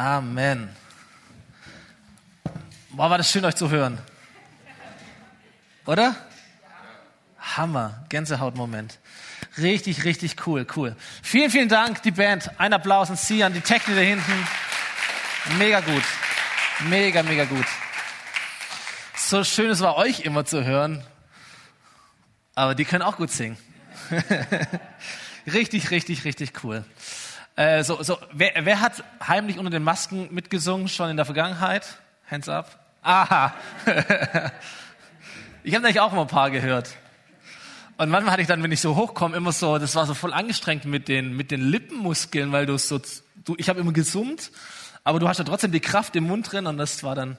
Amen. Boah, war das schön, euch zu hören. Oder? Hammer. Gänsehautmoment. Richtig, richtig cool, cool. Vielen, vielen Dank, die Band. Ein Applaus an Sie, an die Technik da hinten. Mega gut. Mega, mega gut. So schön es war, euch immer zu hören. Aber die können auch gut singen. richtig, richtig, richtig cool. Äh, so, so, wer, wer hat heimlich unter den Masken mitgesungen schon in der Vergangenheit? Hands up. Aha. ich habe nämlich auch mal ein paar gehört. Und manchmal hatte ich dann, wenn ich so hochkomme, immer so, das war so voll angestrengt mit den, mit den Lippenmuskeln, weil du so, du, ich habe immer gesummt, aber du hast ja trotzdem die Kraft im Mund drin und das war dann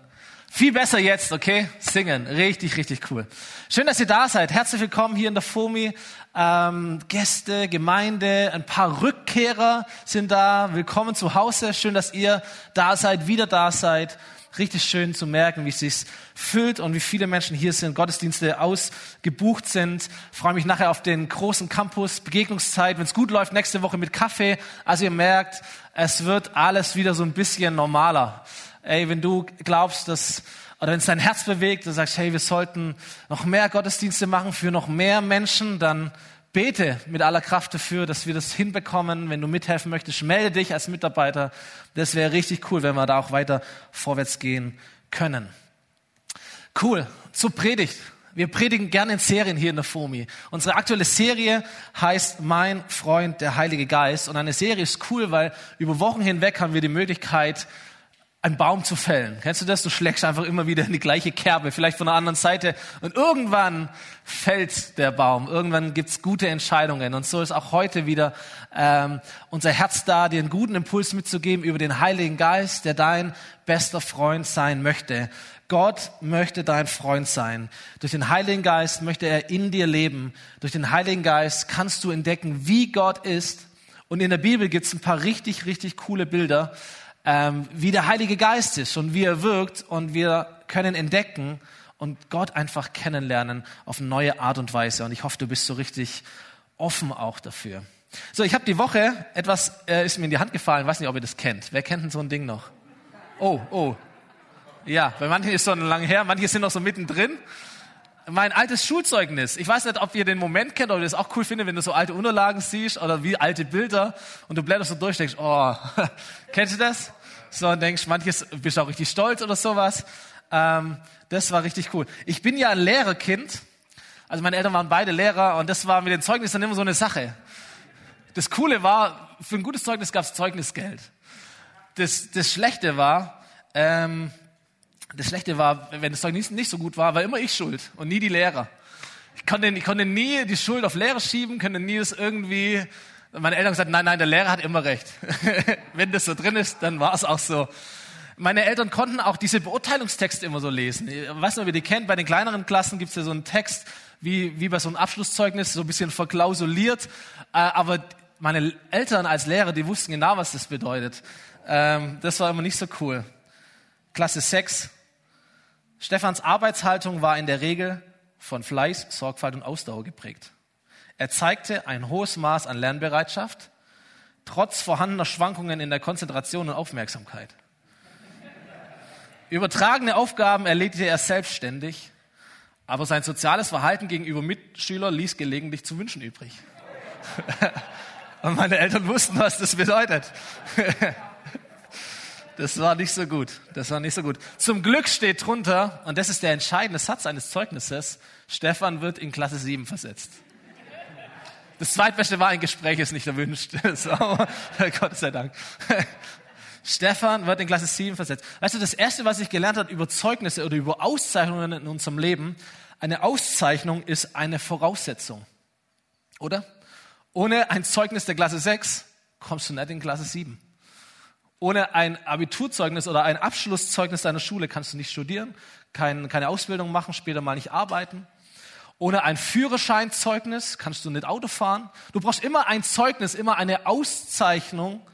viel besser jetzt, okay? Singen. Richtig, richtig cool. Schön, dass ihr da seid. Herzlich willkommen hier in der FOMI. Ähm, Gäste, Gemeinde, ein paar Rückkehrer sind da. Willkommen zu Hause. Schön, dass ihr da seid, wieder da seid richtig schön zu merken, wie es sich füllt und wie viele Menschen hier sind, Gottesdienste ausgebucht sind. Ich freue mich nachher auf den großen Campus, Begegnungszeit, wenn es gut läuft, nächste Woche mit Kaffee. Also ihr merkt, es wird alles wieder so ein bisschen normaler. Ey, wenn du glaubst, dass oder wenn es dein Herz bewegt, du sagst, hey, wir sollten noch mehr Gottesdienste machen für noch mehr Menschen, dann bete mit aller Kraft dafür, dass wir das hinbekommen. Wenn du mithelfen möchtest, melde dich als Mitarbeiter. Das wäre richtig cool, wenn wir da auch weiter vorwärts gehen können. Cool. Zur Predigt. Wir predigen gerne in Serien hier in der FOMI. Unsere aktuelle Serie heißt Mein Freund, der Heilige Geist. Und eine Serie ist cool, weil über Wochen hinweg haben wir die Möglichkeit, einen Baum zu fällen. Kennst du das? Du schlägst einfach immer wieder in die gleiche Kerbe, vielleicht von der anderen Seite. Und irgendwann fällt der Baum. Irgendwann gibt's gute Entscheidungen. Und so ist auch heute wieder ähm, unser Herz da, dir einen guten Impuls mitzugeben über den Heiligen Geist, der dein bester Freund sein möchte. Gott möchte dein Freund sein. Durch den Heiligen Geist möchte er in dir leben. Durch den Heiligen Geist kannst du entdecken, wie Gott ist. Und in der Bibel gibt's ein paar richtig, richtig coole Bilder ähm, wie der Heilige Geist ist und wie er wirkt und wir können entdecken und Gott einfach kennenlernen auf eine neue Art und Weise. Und ich hoffe, du bist so richtig offen auch dafür. So, ich habe die Woche etwas äh, ist mir in die Hand gefallen. Weiß nicht, ob ihr das kennt. Wer kennt denn so ein Ding noch? Oh, oh. Ja, bei manchen ist es schon lange her, manche sind noch so mittendrin. Mein altes Schulzeugnis. Ich weiß nicht, ob ihr den Moment kennt, ob ihr das auch cool findet, wenn du so alte Unterlagen siehst oder wie alte Bilder und du blätterst so durch, denkst, oh, kennst du das? So und denkst, manches bist auch richtig stolz oder sowas. Ähm, das war richtig cool. Ich bin ja ein Lehrerkind. Also meine Eltern waren beide Lehrer und das war mit den Zeugnissen immer so eine Sache. Das Coole war, für ein gutes Zeugnis gab es Zeugnisgeld. Das, das Schlechte war, ähm, das Schlechte war, wenn das Zeugnis nicht so gut war, war immer ich schuld und nie die Lehrer. Ich konnte, ich konnte nie die Schuld auf Lehrer schieben, konnte nie das irgendwie meine Eltern haben gesagt, nein, nein, der Lehrer hat immer recht. Wenn das so drin ist, dann war es auch so. Meine Eltern konnten auch diese Beurteilungstexte immer so lesen. Ich weiß nicht, ob ihr die kennt. Bei den kleineren Klassen gibt es ja so einen Text, wie, wie bei so einem Abschlusszeugnis, so ein bisschen verklausuliert. Äh, aber meine Eltern als Lehrer, die wussten genau, was das bedeutet. Ähm, das war immer nicht so cool. Klasse 6. Stefans Arbeitshaltung war in der Regel von Fleiß, Sorgfalt und Ausdauer geprägt. Er zeigte ein hohes Maß an Lernbereitschaft, trotz vorhandener Schwankungen in der Konzentration und Aufmerksamkeit. Übertragene Aufgaben erledigte er selbstständig, aber sein soziales Verhalten gegenüber Mitschülern ließ gelegentlich zu wünschen übrig. Und meine Eltern wussten, was das bedeutet. Das war nicht so gut. Das war nicht so gut. Zum Glück steht drunter, und das ist der entscheidende Satz eines Zeugnisses, Stefan wird in Klasse 7 versetzt. Das zweitbeste war ein Gespräch, ist nicht erwünscht. So, Gott sei Dank. Stefan wird in Klasse 7 versetzt. Weißt du, das erste, was ich gelernt habe über Zeugnisse oder über Auszeichnungen in unserem Leben, eine Auszeichnung ist eine Voraussetzung. Oder? Ohne ein Zeugnis der Klasse 6 kommst du nicht in Klasse 7. Ohne ein Abiturzeugnis oder ein Abschlusszeugnis deiner Schule kannst du nicht studieren, kein, keine Ausbildung machen, später mal nicht arbeiten. Ohne ein Führerscheinzeugnis kannst du nicht Auto fahren. Du brauchst immer ein Zeugnis, immer eine Auszeichnung,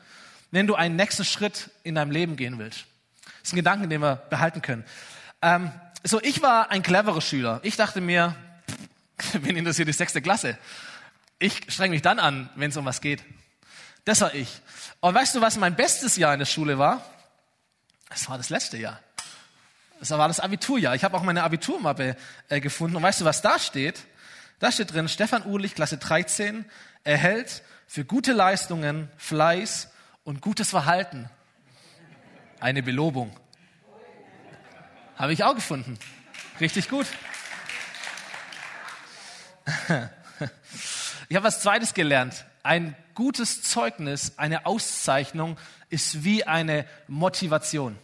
wenn du einen nächsten Schritt in deinem Leben gehen willst. Das ist ein Gedanke, den wir behalten können. Ähm, so, ich war ein cleverer Schüler. Ich dachte mir, wen interessiert die sechste Klasse? Ich streng mich dann an, wenn es um was geht. Das war ich. Und weißt du, was mein bestes Jahr in der Schule war? Das war das letzte Jahr. Das war das Abiturjahr. Ich habe auch meine Abiturmappe äh, gefunden. Und weißt du, was da steht? Da steht drin, Stefan Uhlich, Klasse 13, erhält für gute Leistungen, Fleiß und gutes Verhalten eine Belobung. Habe ich auch gefunden. Richtig gut. Ich habe was Zweites gelernt. Ein gutes Zeugnis, eine Auszeichnung ist wie eine Motivation.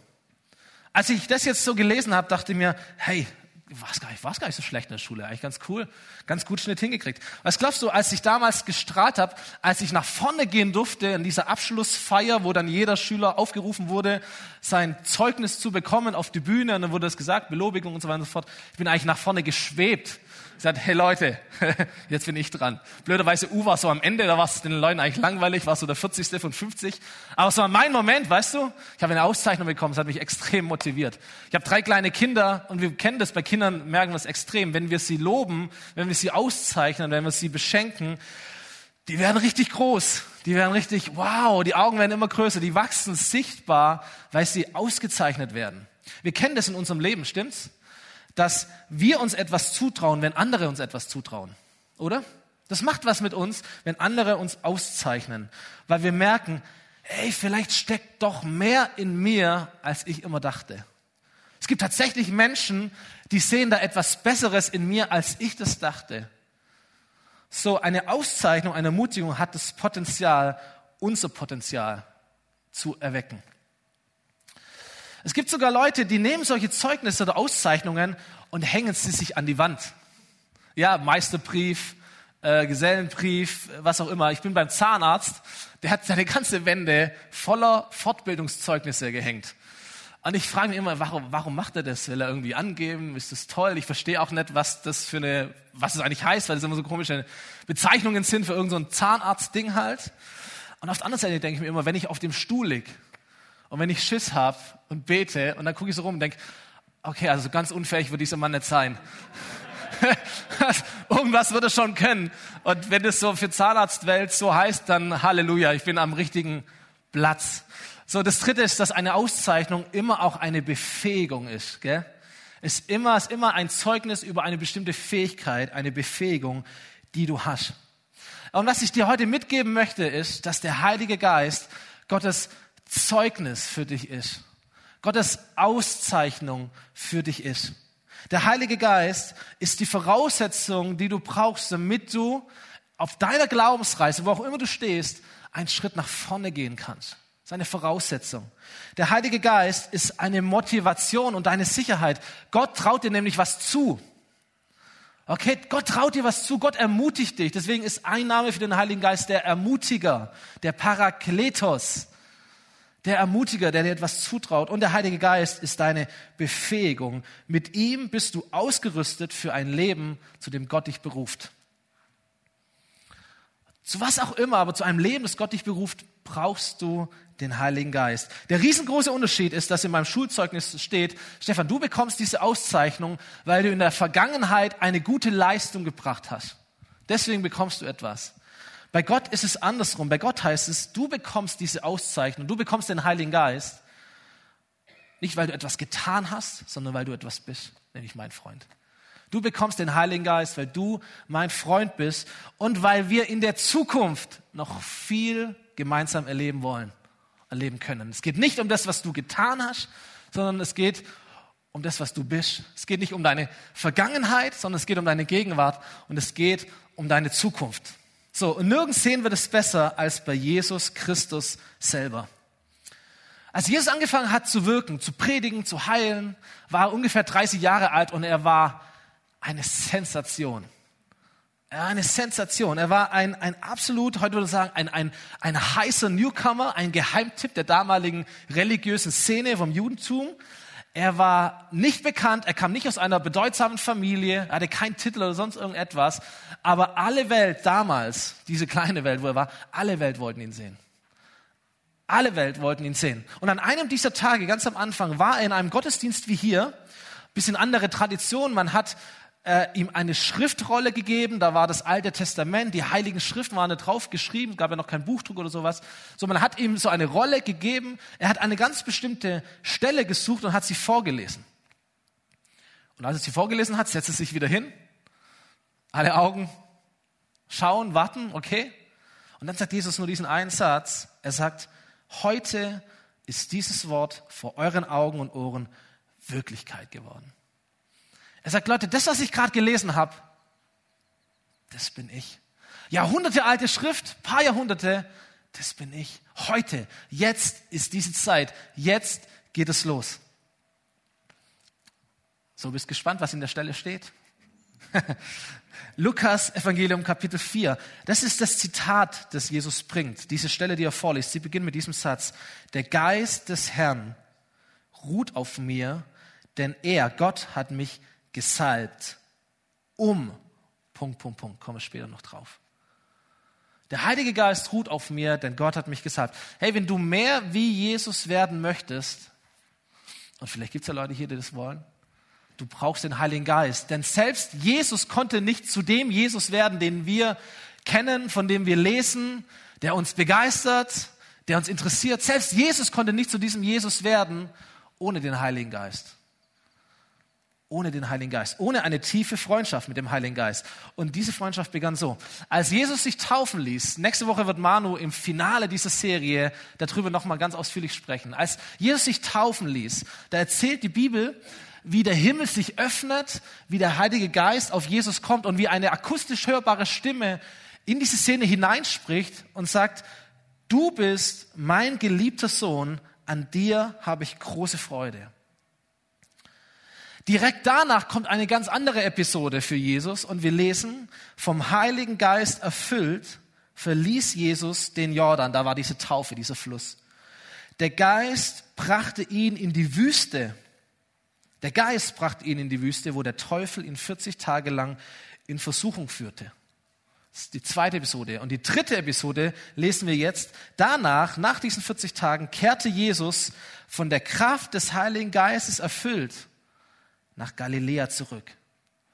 Als ich das jetzt so gelesen habe, dachte ich mir, hey, war es gar, gar nicht so schlecht in der Schule, eigentlich ganz cool, ganz gut Schnitt hingekriegt. Was glaubst du, als ich damals gestrahlt habe, als ich nach vorne gehen durfte in dieser Abschlussfeier, wo dann jeder Schüler aufgerufen wurde, sein Zeugnis zu bekommen auf die Bühne, und dann wurde es gesagt, Belobigung und so weiter und so fort. Ich bin eigentlich nach vorne geschwebt sagt, hey Leute, jetzt bin ich dran. Blöderweise U war so am Ende, da war es den Leuten eigentlich langweilig, war so der 40. von 50. Aber es war mein Moment, weißt du? Ich habe eine Auszeichnung bekommen, es hat mich extrem motiviert. Ich habe drei kleine Kinder und wir kennen das, bei Kindern merken wir es extrem. Wenn wir sie loben, wenn wir sie auszeichnen, wenn wir sie beschenken, die werden richtig groß. Die werden richtig, wow, die Augen werden immer größer, die wachsen sichtbar, weil sie ausgezeichnet werden. Wir kennen das in unserem Leben, stimmt's? Dass wir uns etwas zutrauen, wenn andere uns etwas zutrauen. Oder? Das macht was mit uns, wenn andere uns auszeichnen, weil wir merken, hey, vielleicht steckt doch mehr in mir, als ich immer dachte. Es gibt tatsächlich Menschen, die sehen da etwas Besseres in mir, als ich das dachte. So eine Auszeichnung, eine Ermutigung hat das Potenzial, unser Potenzial zu erwecken. Es gibt sogar Leute, die nehmen solche Zeugnisse oder Auszeichnungen und hängen sie sich an die Wand. Ja, Meisterbrief, äh, Gesellenbrief, was auch immer. Ich bin beim Zahnarzt, der hat seine ganze Wände voller Fortbildungszeugnisse gehängt. Und ich frage mich immer, warum, warum macht er das? Will er irgendwie angeben? Ist das toll? Ich verstehe auch nicht, was das für eine, was es eigentlich heißt, weil das immer so komische Bezeichnungen sind für irgendein so Zahnarztding halt. Und auf der anderen Seite denke ich mir immer, wenn ich auf dem Stuhl lieg und wenn ich Schiss habe und bete und dann gucke ich so rum und denke, okay, also ganz unfähig wird dieser Mann nicht sein. Irgendwas wird er schon können. Und wenn es so für Zahnarztwelt so heißt, dann Halleluja, ich bin am richtigen Platz. So, das dritte ist, dass eine Auszeichnung immer auch eine Befähigung ist. Gell? Ist immer, ist immer ein Zeugnis über eine bestimmte Fähigkeit, eine Befähigung, die du hast. Und was ich dir heute mitgeben möchte, ist, dass der Heilige Geist Gottes Zeugnis für dich ist. Gottes Auszeichnung für dich ist. Der Heilige Geist ist die Voraussetzung, die du brauchst, damit du auf deiner Glaubensreise, wo auch immer du stehst, einen Schritt nach vorne gehen kannst. Das ist eine Voraussetzung. Der Heilige Geist ist eine Motivation und eine Sicherheit. Gott traut dir nämlich was zu. Okay, Gott traut dir was zu, Gott ermutigt dich. Deswegen ist ein Name für den Heiligen Geist der Ermutiger, der Parakletos der Ermutiger, der dir etwas zutraut. Und der Heilige Geist ist deine Befähigung. Mit ihm bist du ausgerüstet für ein Leben, zu dem Gott dich beruft. Zu was auch immer, aber zu einem Leben, das Gott dich beruft, brauchst du den Heiligen Geist. Der riesengroße Unterschied ist, dass in meinem Schulzeugnis steht, Stefan, du bekommst diese Auszeichnung, weil du in der Vergangenheit eine gute Leistung gebracht hast. Deswegen bekommst du etwas. Bei Gott ist es andersrum. Bei Gott heißt es, du bekommst diese Auszeichnung, du bekommst den Heiligen Geist, nicht weil du etwas getan hast, sondern weil du etwas bist, nämlich mein Freund. Du bekommst den Heiligen Geist, weil du mein Freund bist und weil wir in der Zukunft noch viel gemeinsam erleben wollen, erleben können. Es geht nicht um das, was du getan hast, sondern es geht um das, was du bist. Es geht nicht um deine Vergangenheit, sondern es geht um deine Gegenwart und es geht um deine Zukunft. So, und nirgends sehen wir das besser als bei Jesus Christus selber. Als Jesus angefangen hat zu wirken, zu predigen, zu heilen, war er ungefähr 30 Jahre alt und er war eine Sensation. Eine Sensation. Er war ein, ein absolut, heute würde ich sagen, ein, ein, ein heißer Newcomer, ein Geheimtipp der damaligen religiösen Szene vom Judentum. Er war nicht bekannt, er kam nicht aus einer bedeutsamen Familie, er hatte keinen Titel oder sonst irgendetwas, aber alle Welt damals, diese kleine Welt, wo er war, alle Welt wollten ihn sehen. Alle Welt wollten ihn sehen. Und an einem dieser Tage, ganz am Anfang, war er in einem Gottesdienst wie hier, bisschen andere Tradition. Man hat äh, ihm eine Schriftrolle gegeben, da war das Alte Testament, die heiligen Schriften waren da drauf geschrieben, gab ja noch kein Buchdruck oder sowas. So, man hat ihm so eine Rolle gegeben, er hat eine ganz bestimmte Stelle gesucht und hat sie vorgelesen. Und als er sie vorgelesen hat, setzt er sich wieder hin, alle Augen schauen, warten, okay. Und dann sagt Jesus nur diesen einen Satz, er sagt, heute ist dieses Wort vor euren Augen und Ohren Wirklichkeit geworden. Er sagt, Leute, das, was ich gerade gelesen habe, das bin ich. Jahrhunderte alte Schrift, paar Jahrhunderte, das bin ich. Heute, jetzt ist diese Zeit, jetzt geht es los. So bist gespannt, was in der Stelle steht. Lukas Evangelium Kapitel 4. Das ist das Zitat, das Jesus bringt. Diese Stelle, die er vorliest. Sie beginnt mit diesem Satz. Der Geist des Herrn ruht auf mir, denn er, Gott, hat mich gesalbt, um, Punkt, Punkt, Punkt, komme später noch drauf. Der Heilige Geist ruht auf mir, denn Gott hat mich gesalbt. Hey, wenn du mehr wie Jesus werden möchtest, und vielleicht gibt es ja Leute hier, die das wollen, du brauchst den Heiligen Geist. Denn selbst Jesus konnte nicht zu dem Jesus werden, den wir kennen, von dem wir lesen, der uns begeistert, der uns interessiert. Selbst Jesus konnte nicht zu diesem Jesus werden ohne den Heiligen Geist ohne den Heiligen Geist, ohne eine tiefe Freundschaft mit dem Heiligen Geist. Und diese Freundschaft begann so. Als Jesus sich taufen ließ, nächste Woche wird Manu im Finale dieser Serie darüber nochmal ganz ausführlich sprechen. Als Jesus sich taufen ließ, da erzählt die Bibel, wie der Himmel sich öffnet, wie der Heilige Geist auf Jesus kommt und wie eine akustisch hörbare Stimme in diese Szene hineinspricht und sagt, du bist mein geliebter Sohn, an dir habe ich große Freude. Direkt danach kommt eine ganz andere Episode für Jesus und wir lesen, vom Heiligen Geist erfüllt, verließ Jesus den Jordan, da war diese Taufe, dieser Fluss. Der Geist brachte ihn in die Wüste. Der Geist brachte ihn in die Wüste, wo der Teufel ihn 40 Tage lang in Versuchung führte. Das ist die zweite Episode. Und die dritte Episode lesen wir jetzt. Danach, nach diesen 40 Tagen, kehrte Jesus von der Kraft des Heiligen Geistes erfüllt nach Galiläa zurück.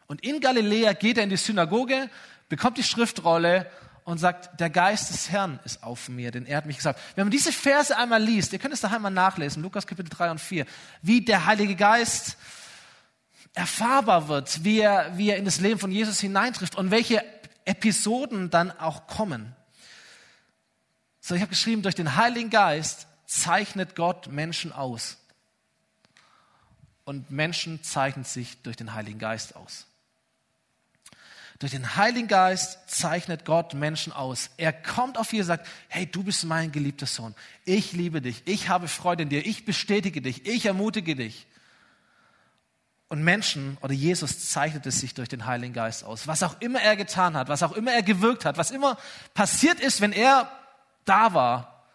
Und in Galiläa geht er in die Synagoge, bekommt die Schriftrolle und sagt, der Geist des Herrn ist auf mir, denn er hat mich gesagt. Wenn man diese Verse einmal liest, ihr könnt es daheim mal nachlesen, Lukas Kapitel 3 und 4, wie der Heilige Geist erfahrbar wird, wie er, wie er in das Leben von Jesus hineintrifft und welche Episoden dann auch kommen. So, ich habe geschrieben, durch den Heiligen Geist zeichnet Gott Menschen aus und Menschen zeichnen sich durch den Heiligen Geist aus. Durch den Heiligen Geist zeichnet Gott Menschen aus. Er kommt auf ihr und sagt, hey, du bist mein geliebter Sohn. Ich liebe dich. Ich habe Freude in dir. Ich bestätige dich. Ich ermutige dich. Und Menschen oder Jesus zeichnet es sich durch den Heiligen Geist aus. Was auch immer er getan hat, was auch immer er gewirkt hat, was immer passiert ist, wenn er da war,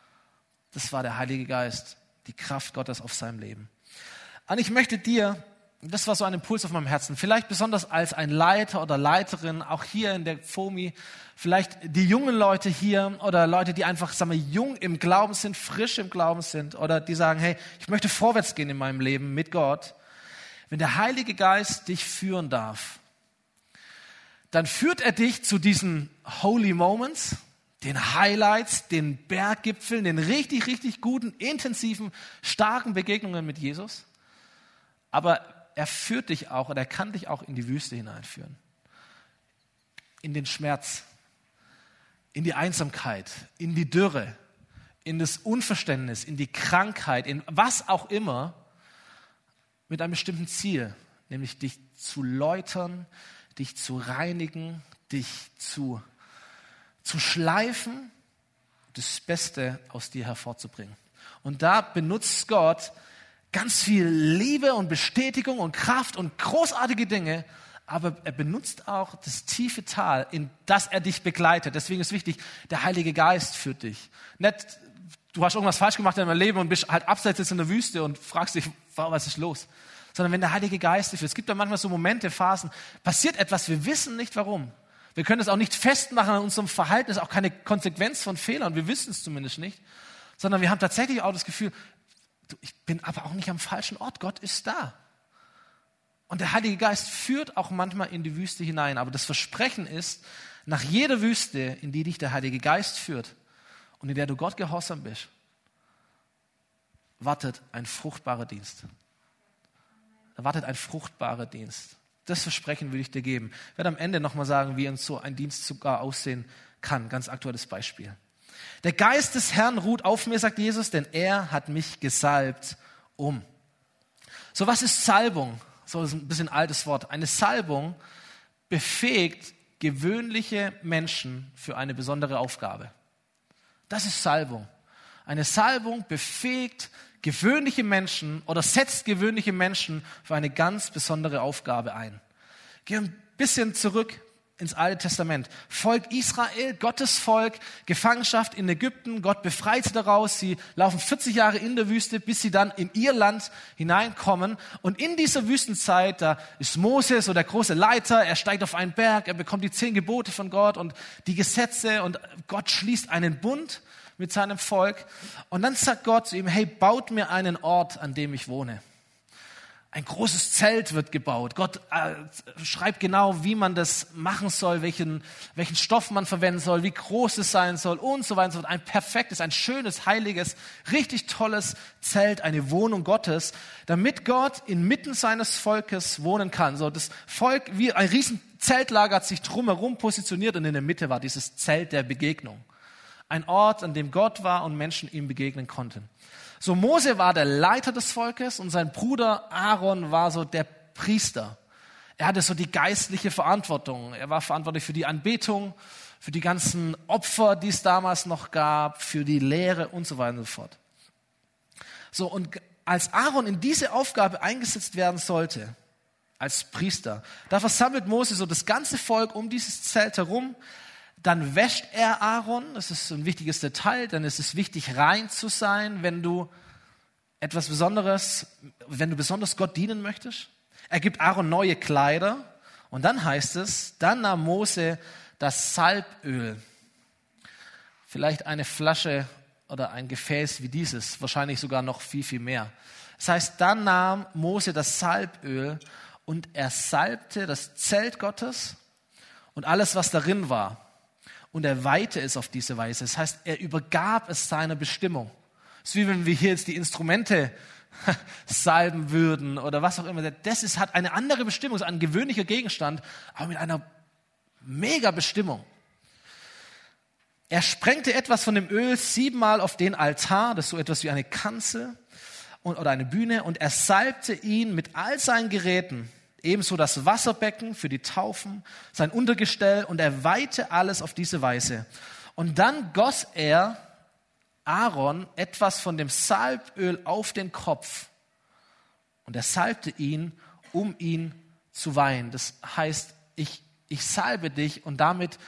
das war der Heilige Geist, die Kraft Gottes auf seinem Leben. Und ich möchte dir, das war so ein Impuls auf meinem Herzen, vielleicht besonders als ein Leiter oder Leiterin, auch hier in der FOMI, vielleicht die jungen Leute hier oder Leute, die einfach, sagen wir, jung im Glauben sind, frisch im Glauben sind oder die sagen, hey, ich möchte vorwärts gehen in meinem Leben mit Gott. Wenn der Heilige Geist dich führen darf, dann führt er dich zu diesen Holy Moments, den Highlights, den Berggipfeln, den richtig, richtig guten, intensiven, starken Begegnungen mit Jesus aber er führt dich auch und er kann dich auch in die Wüste hineinführen. In den Schmerz, in die Einsamkeit, in die Dürre, in das Unverständnis, in die Krankheit, in was auch immer, mit einem bestimmten Ziel, nämlich dich zu läutern, dich zu reinigen, dich zu, zu schleifen, das Beste aus dir hervorzubringen. Und da benutzt Gott ganz viel Liebe und Bestätigung und Kraft und großartige Dinge, aber er benutzt auch das tiefe Tal, in das er dich begleitet. Deswegen ist wichtig, der Heilige Geist führt dich. Nicht, du hast irgendwas falsch gemacht in deinem Leben und bist halt abseits in der Wüste und fragst dich, was ist los? Sondern wenn der Heilige Geist dich führt. Es gibt da manchmal so Momente, Phasen, passiert etwas, wir wissen nicht warum. Wir können es auch nicht festmachen an unserem Verhalten, ist auch keine Konsequenz von Fehlern, wir wissen es zumindest nicht, sondern wir haben tatsächlich auch das Gefühl, ich bin aber auch nicht am falschen Ort. Gott ist da. Und der Heilige Geist führt auch manchmal in die Wüste hinein. Aber das Versprechen ist, nach jeder Wüste, in die dich der Heilige Geist führt und in der du Gott gehorsam bist, wartet ein fruchtbarer Dienst. Da wartet ein fruchtbarer Dienst. Das Versprechen will ich dir geben. Ich werde am Ende nochmal sagen, wie uns so ein Dienst sogar aussehen kann. Ganz aktuelles Beispiel. Der Geist des Herrn ruht auf mir, sagt Jesus, denn er hat mich gesalbt um. So, was ist Salbung? So, ist ein bisschen altes Wort. Eine Salbung befähigt gewöhnliche Menschen für eine besondere Aufgabe. Das ist Salbung. Eine Salbung befähigt gewöhnliche Menschen oder setzt gewöhnliche Menschen für eine ganz besondere Aufgabe ein. Geh ein bisschen zurück ins Alte Testament. Volk Israel, Gottes Volk, Gefangenschaft in Ägypten, Gott befreit sie daraus. Sie laufen 40 Jahre in der Wüste, bis sie dann in ihr Land hineinkommen. Und in dieser Wüstenzeit, da ist Moses, so der große Leiter, er steigt auf einen Berg, er bekommt die zehn Gebote von Gott und die Gesetze und Gott schließt einen Bund mit seinem Volk. Und dann sagt Gott zu ihm, hey, baut mir einen Ort, an dem ich wohne. Ein großes Zelt wird gebaut. Gott äh, schreibt genau, wie man das machen soll, welchen, welchen Stoff man verwenden soll, wie groß es sein soll und so weiter und so fort. Ein perfektes, ein schönes, heiliges, richtig tolles Zelt, eine Wohnung Gottes, damit Gott inmitten seines Volkes wohnen kann. So das Volk wie ein riesen Zeltlager hat sich drumherum positioniert und in der Mitte war dieses Zelt der Begegnung. Ein Ort, an dem Gott war und Menschen ihm begegnen konnten. So Mose war der Leiter des Volkes und sein Bruder Aaron war so der Priester. Er hatte so die geistliche Verantwortung. Er war verantwortlich für die Anbetung, für die ganzen Opfer, die es damals noch gab, für die Lehre und so weiter und so fort. So, und als Aaron in diese Aufgabe eingesetzt werden sollte, als Priester, da versammelt Mose so das ganze Volk um dieses Zelt herum, dann wäscht er Aaron. Das ist ein wichtiges Detail. Dann ist es wichtig, rein zu sein, wenn du etwas Besonderes, wenn du besonders Gott dienen möchtest. Er gibt Aaron neue Kleider. Und dann heißt es, dann nahm Mose das Salböl. Vielleicht eine Flasche oder ein Gefäß wie dieses, wahrscheinlich sogar noch viel, viel mehr. Das heißt, dann nahm Mose das Salböl und er salbte das Zelt Gottes und alles, was darin war und er weihte es auf diese Weise. Das heißt, er übergab es seiner Bestimmung. Es ist wie wenn wir hier jetzt die Instrumente salben würden oder was auch immer. Das ist, hat eine andere Bestimmung, ist ein gewöhnlicher Gegenstand, aber mit einer mega Bestimmung. Er sprengte etwas von dem Öl siebenmal auf den Altar, das ist so etwas wie eine Kanzel oder eine Bühne, und er salbte ihn mit all seinen Geräten ebenso das Wasserbecken für die Taufen, sein Untergestell und er weihte alles auf diese Weise. Und dann goss er Aaron etwas von dem Salböl auf den Kopf und er salbte ihn, um ihn zu weihen. Das heißt, ich, ich salbe dich und damit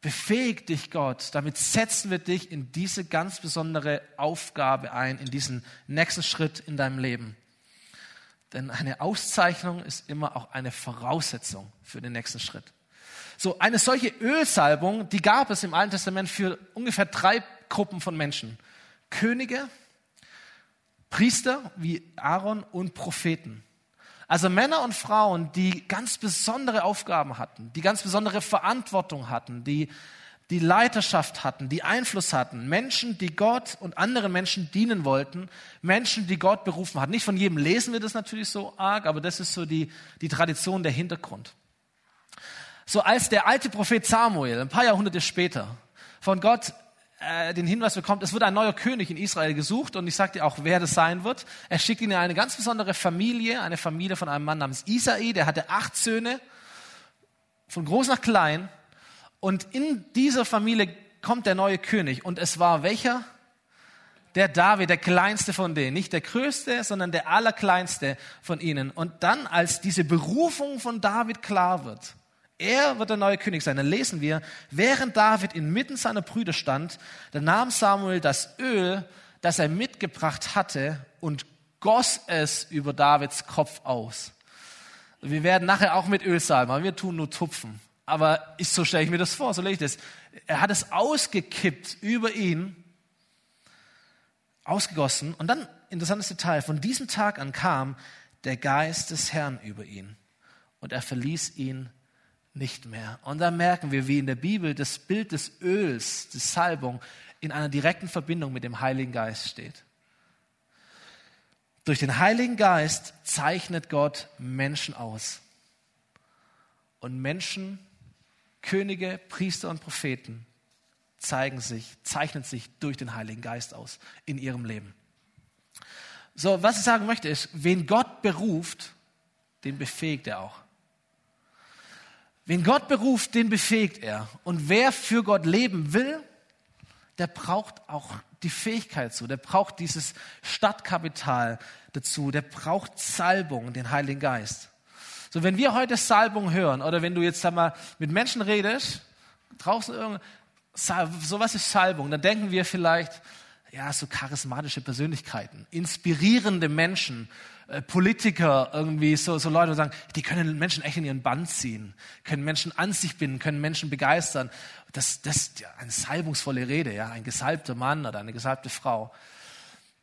befähigt dich Gott, damit setzen wir dich in diese ganz besondere Aufgabe ein, in diesen nächsten Schritt in deinem Leben. Denn eine Auszeichnung ist immer auch eine Voraussetzung für den nächsten Schritt. So, eine solche Ölsalbung, die gab es im Alten Testament für ungefähr drei Gruppen von Menschen. Könige, Priester wie Aaron und Propheten. Also Männer und Frauen, die ganz besondere Aufgaben hatten, die ganz besondere Verantwortung hatten, die die Leiterschaft hatten, die Einfluss hatten, Menschen, die Gott und anderen Menschen dienen wollten, Menschen, die Gott berufen hat. Nicht von jedem lesen wir das natürlich so arg, aber das ist so die, die Tradition, der Hintergrund. So als der alte Prophet Samuel, ein paar Jahrhunderte später, von Gott äh, den Hinweis bekommt, es wird ein neuer König in Israel gesucht und ich sage dir auch, wer das sein wird. Er schickt ihn in eine ganz besondere Familie, eine Familie von einem Mann namens Isai, der hatte acht Söhne, von groß nach klein und in dieser Familie kommt der neue König. Und es war welcher? Der David, der kleinste von denen. Nicht der größte, sondern der allerkleinste von ihnen. Und dann, als diese Berufung von David klar wird, er wird der neue König sein. Dann lesen wir, während David inmitten seiner Brüder stand, da nahm Samuel das Öl, das er mitgebracht hatte, und goss es über Davids Kopf aus. Wir werden nachher auch mit Öl salben, aber wir tun nur Tupfen. Aber ich, so stelle ich mir das vor, so lege ich das. Er hat es ausgekippt über ihn, ausgegossen. Und dann, interessantes Detail, von diesem Tag an kam der Geist des Herrn über ihn und er verließ ihn nicht mehr. Und da merken wir, wie in der Bibel das Bild des Öls, die Salbung, in einer direkten Verbindung mit dem Heiligen Geist steht. Durch den Heiligen Geist zeichnet Gott Menschen aus. Und Menschen, Könige, Priester und Propheten zeigen sich, zeichnen sich durch den Heiligen Geist aus in ihrem Leben. So, was ich sagen möchte ist, wen Gott beruft, den befähigt er auch. Wen Gott beruft, den befähigt er. Und wer für Gott leben will, der braucht auch die Fähigkeit zu, der braucht dieses Stadtkapital dazu, der braucht Salbung, den Heiligen Geist. So, wenn wir heute Salbung hören oder wenn du jetzt einmal mit Menschen redest, draußen irgend, sowas ist Salbung, dann denken wir vielleicht, ja, so charismatische Persönlichkeiten, inspirierende Menschen, äh, Politiker, irgendwie so, so Leute, die sagen, die können Menschen echt in ihren Band ziehen, können Menschen an sich binden, können Menschen begeistern. Das, das ist ja eine salbungsvolle Rede, ja, ein gesalbter Mann oder eine gesalbte Frau.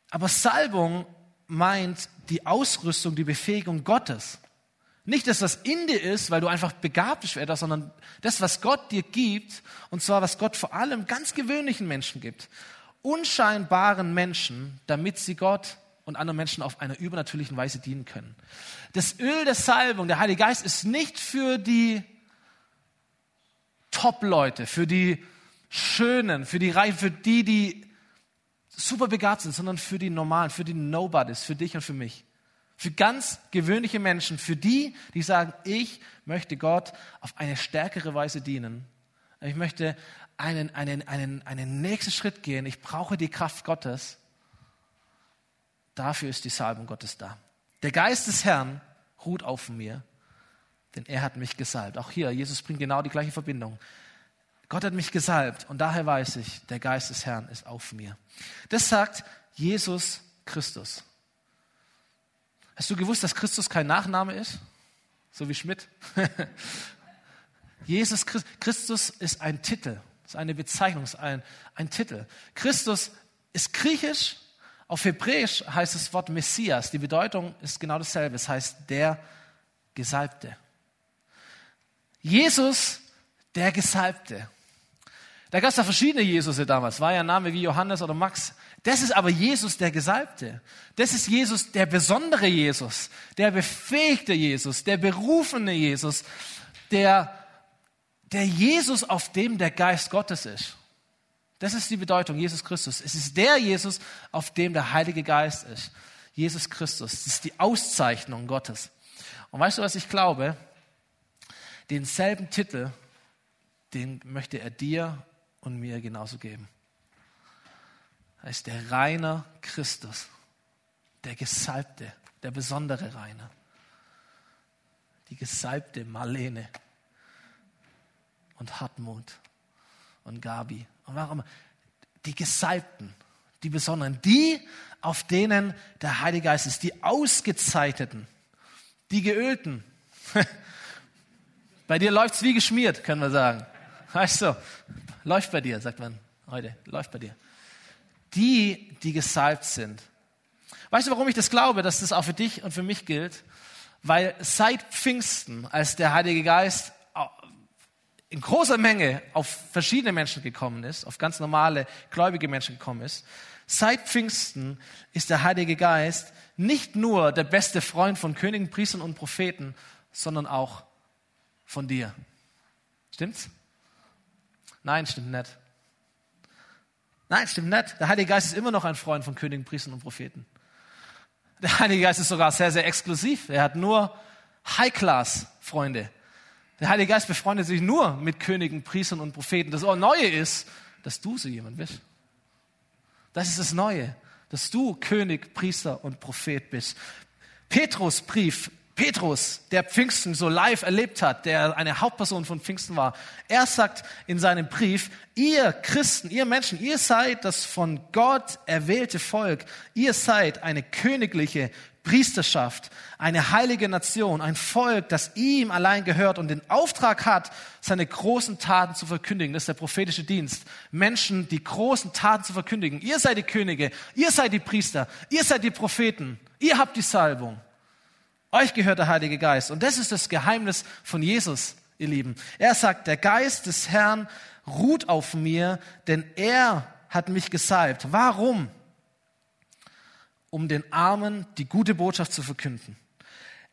Aber Salbung meint die Ausrüstung, die Befähigung Gottes. Nicht das, was in dir ist, weil du einfach begabt bist für etwas, sondern das, was Gott dir gibt, und zwar was Gott vor allem ganz gewöhnlichen Menschen gibt. Unscheinbaren Menschen, damit sie Gott und anderen Menschen auf einer übernatürlichen Weise dienen können. Das Öl der Salbung, der Heilige Geist, ist nicht für die Top-Leute, für die Schönen, für die Reichen, für die, die super begabt sind, sondern für die Normalen, für die Nobodies, für dich und für mich. Für ganz gewöhnliche Menschen, für die, die sagen, ich möchte Gott auf eine stärkere Weise dienen. Ich möchte einen, einen, einen, einen nächsten Schritt gehen. Ich brauche die Kraft Gottes. Dafür ist die Salbung Gottes da. Der Geist des Herrn ruht auf mir, denn er hat mich gesalbt. Auch hier, Jesus bringt genau die gleiche Verbindung. Gott hat mich gesalbt und daher weiß ich, der Geist des Herrn ist auf mir. Das sagt Jesus Christus. Hast du gewusst, dass Christus kein Nachname ist? So wie Schmidt? Jesus Christus ist ein Titel, ist eine Bezeichnung, ist ein, ein Titel. Christus ist griechisch auf Hebräisch heißt das Wort Messias. Die Bedeutung ist genau dasselbe. Es heißt der Gesalbte. Jesus, der Gesalbte. Da gab es ja verschiedene Jesusse damals. War ja ein Name wie Johannes oder Max. Das ist aber Jesus, der Gesalbte. Das ist Jesus, der besondere Jesus, der befähigte Jesus, der berufene Jesus, der, der Jesus, auf dem der Geist Gottes ist. Das ist die Bedeutung, Jesus Christus. Es ist der Jesus, auf dem der Heilige Geist ist. Jesus Christus. Das ist die Auszeichnung Gottes. Und weißt du, was ich glaube? Denselben Titel, den möchte er dir und mir genauso geben. Er ist der Reiner Christus, der Gesalbte, der besondere Reiner, die gesalbte Marlene und Hartmut und Gabi und warum? Die Gesalbten, die Besonderen, die, auf denen der Heilige Geist ist, die Ausgezeichneten, die Geölten. bei dir läuft's wie geschmiert, können wir sagen. Weißt du, läuft bei dir, sagt man heute, läuft bei dir. Die, die gesalbt sind. Weißt du, warum ich das glaube, dass das auch für dich und für mich gilt? Weil seit Pfingsten, als der Heilige Geist in großer Menge auf verschiedene Menschen gekommen ist, auf ganz normale gläubige Menschen gekommen ist, seit Pfingsten ist der Heilige Geist nicht nur der beste Freund von Königen, Priestern und Propheten, sondern auch von dir. Stimmt's? Nein, stimmt nicht. Nein, stimmt nicht. Der Heilige Geist ist immer noch ein Freund von Königen, Priestern und Propheten. Der Heilige Geist ist sogar sehr, sehr exklusiv. Er hat nur High-Class-Freunde. Der Heilige Geist befreundet sich nur mit Königen, Priestern und Propheten. Das Neue ist, dass du so jemand bist. Das ist das Neue, dass du König, Priester und Prophet bist. Petrus Brief, Petrus, der Pfingsten so live erlebt hat, der eine Hauptperson von Pfingsten war, er sagt in seinem Brief, ihr Christen, ihr Menschen, ihr seid das von Gott erwählte Volk, ihr seid eine königliche Priesterschaft, eine heilige Nation, ein Volk, das ihm allein gehört und den Auftrag hat, seine großen Taten zu verkündigen. Das ist der prophetische Dienst. Menschen, die großen Taten zu verkündigen. Ihr seid die Könige, ihr seid die Priester, ihr seid die Propheten, ihr habt die Salbung. Euch gehört der Heilige Geist. Und das ist das Geheimnis von Jesus, ihr Lieben. Er sagt, der Geist des Herrn ruht auf mir, denn er hat mich gesalbt. Warum? Um den Armen die gute Botschaft zu verkünden.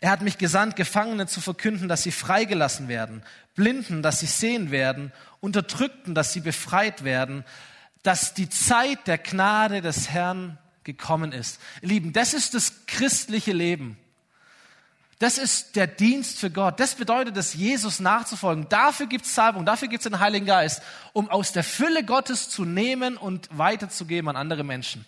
Er hat mich gesandt, Gefangene zu verkünden, dass sie freigelassen werden, Blinden, dass sie sehen werden, Unterdrückten, dass sie befreit werden, dass die Zeit der Gnade des Herrn gekommen ist. Ihr Lieben, das ist das christliche Leben. Das ist der Dienst für Gott. Das bedeutet es, Jesus nachzufolgen. Dafür gibt es Salbung, dafür gibt es den Heiligen Geist, um aus der Fülle Gottes zu nehmen und weiterzugeben an andere Menschen.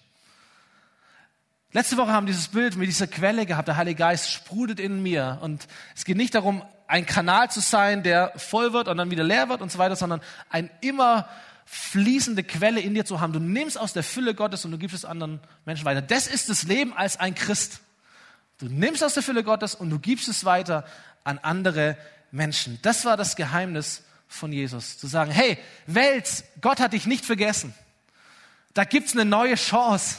Letzte Woche haben wir dieses Bild mit dieser Quelle gehabt. Der Heilige Geist sprudelt in mir. Und es geht nicht darum, ein Kanal zu sein, der voll wird und dann wieder leer wird und so weiter, sondern ein immer fließende Quelle in dir zu haben. Du nimmst aus der Fülle Gottes und du gibst es anderen Menschen weiter. Das ist das Leben als ein Christ. Du nimmst aus der Fülle Gottes und du gibst es weiter an andere Menschen. Das war das Geheimnis von Jesus. Zu sagen, hey, Welt, Gott hat dich nicht vergessen. Da gibt's eine neue Chance.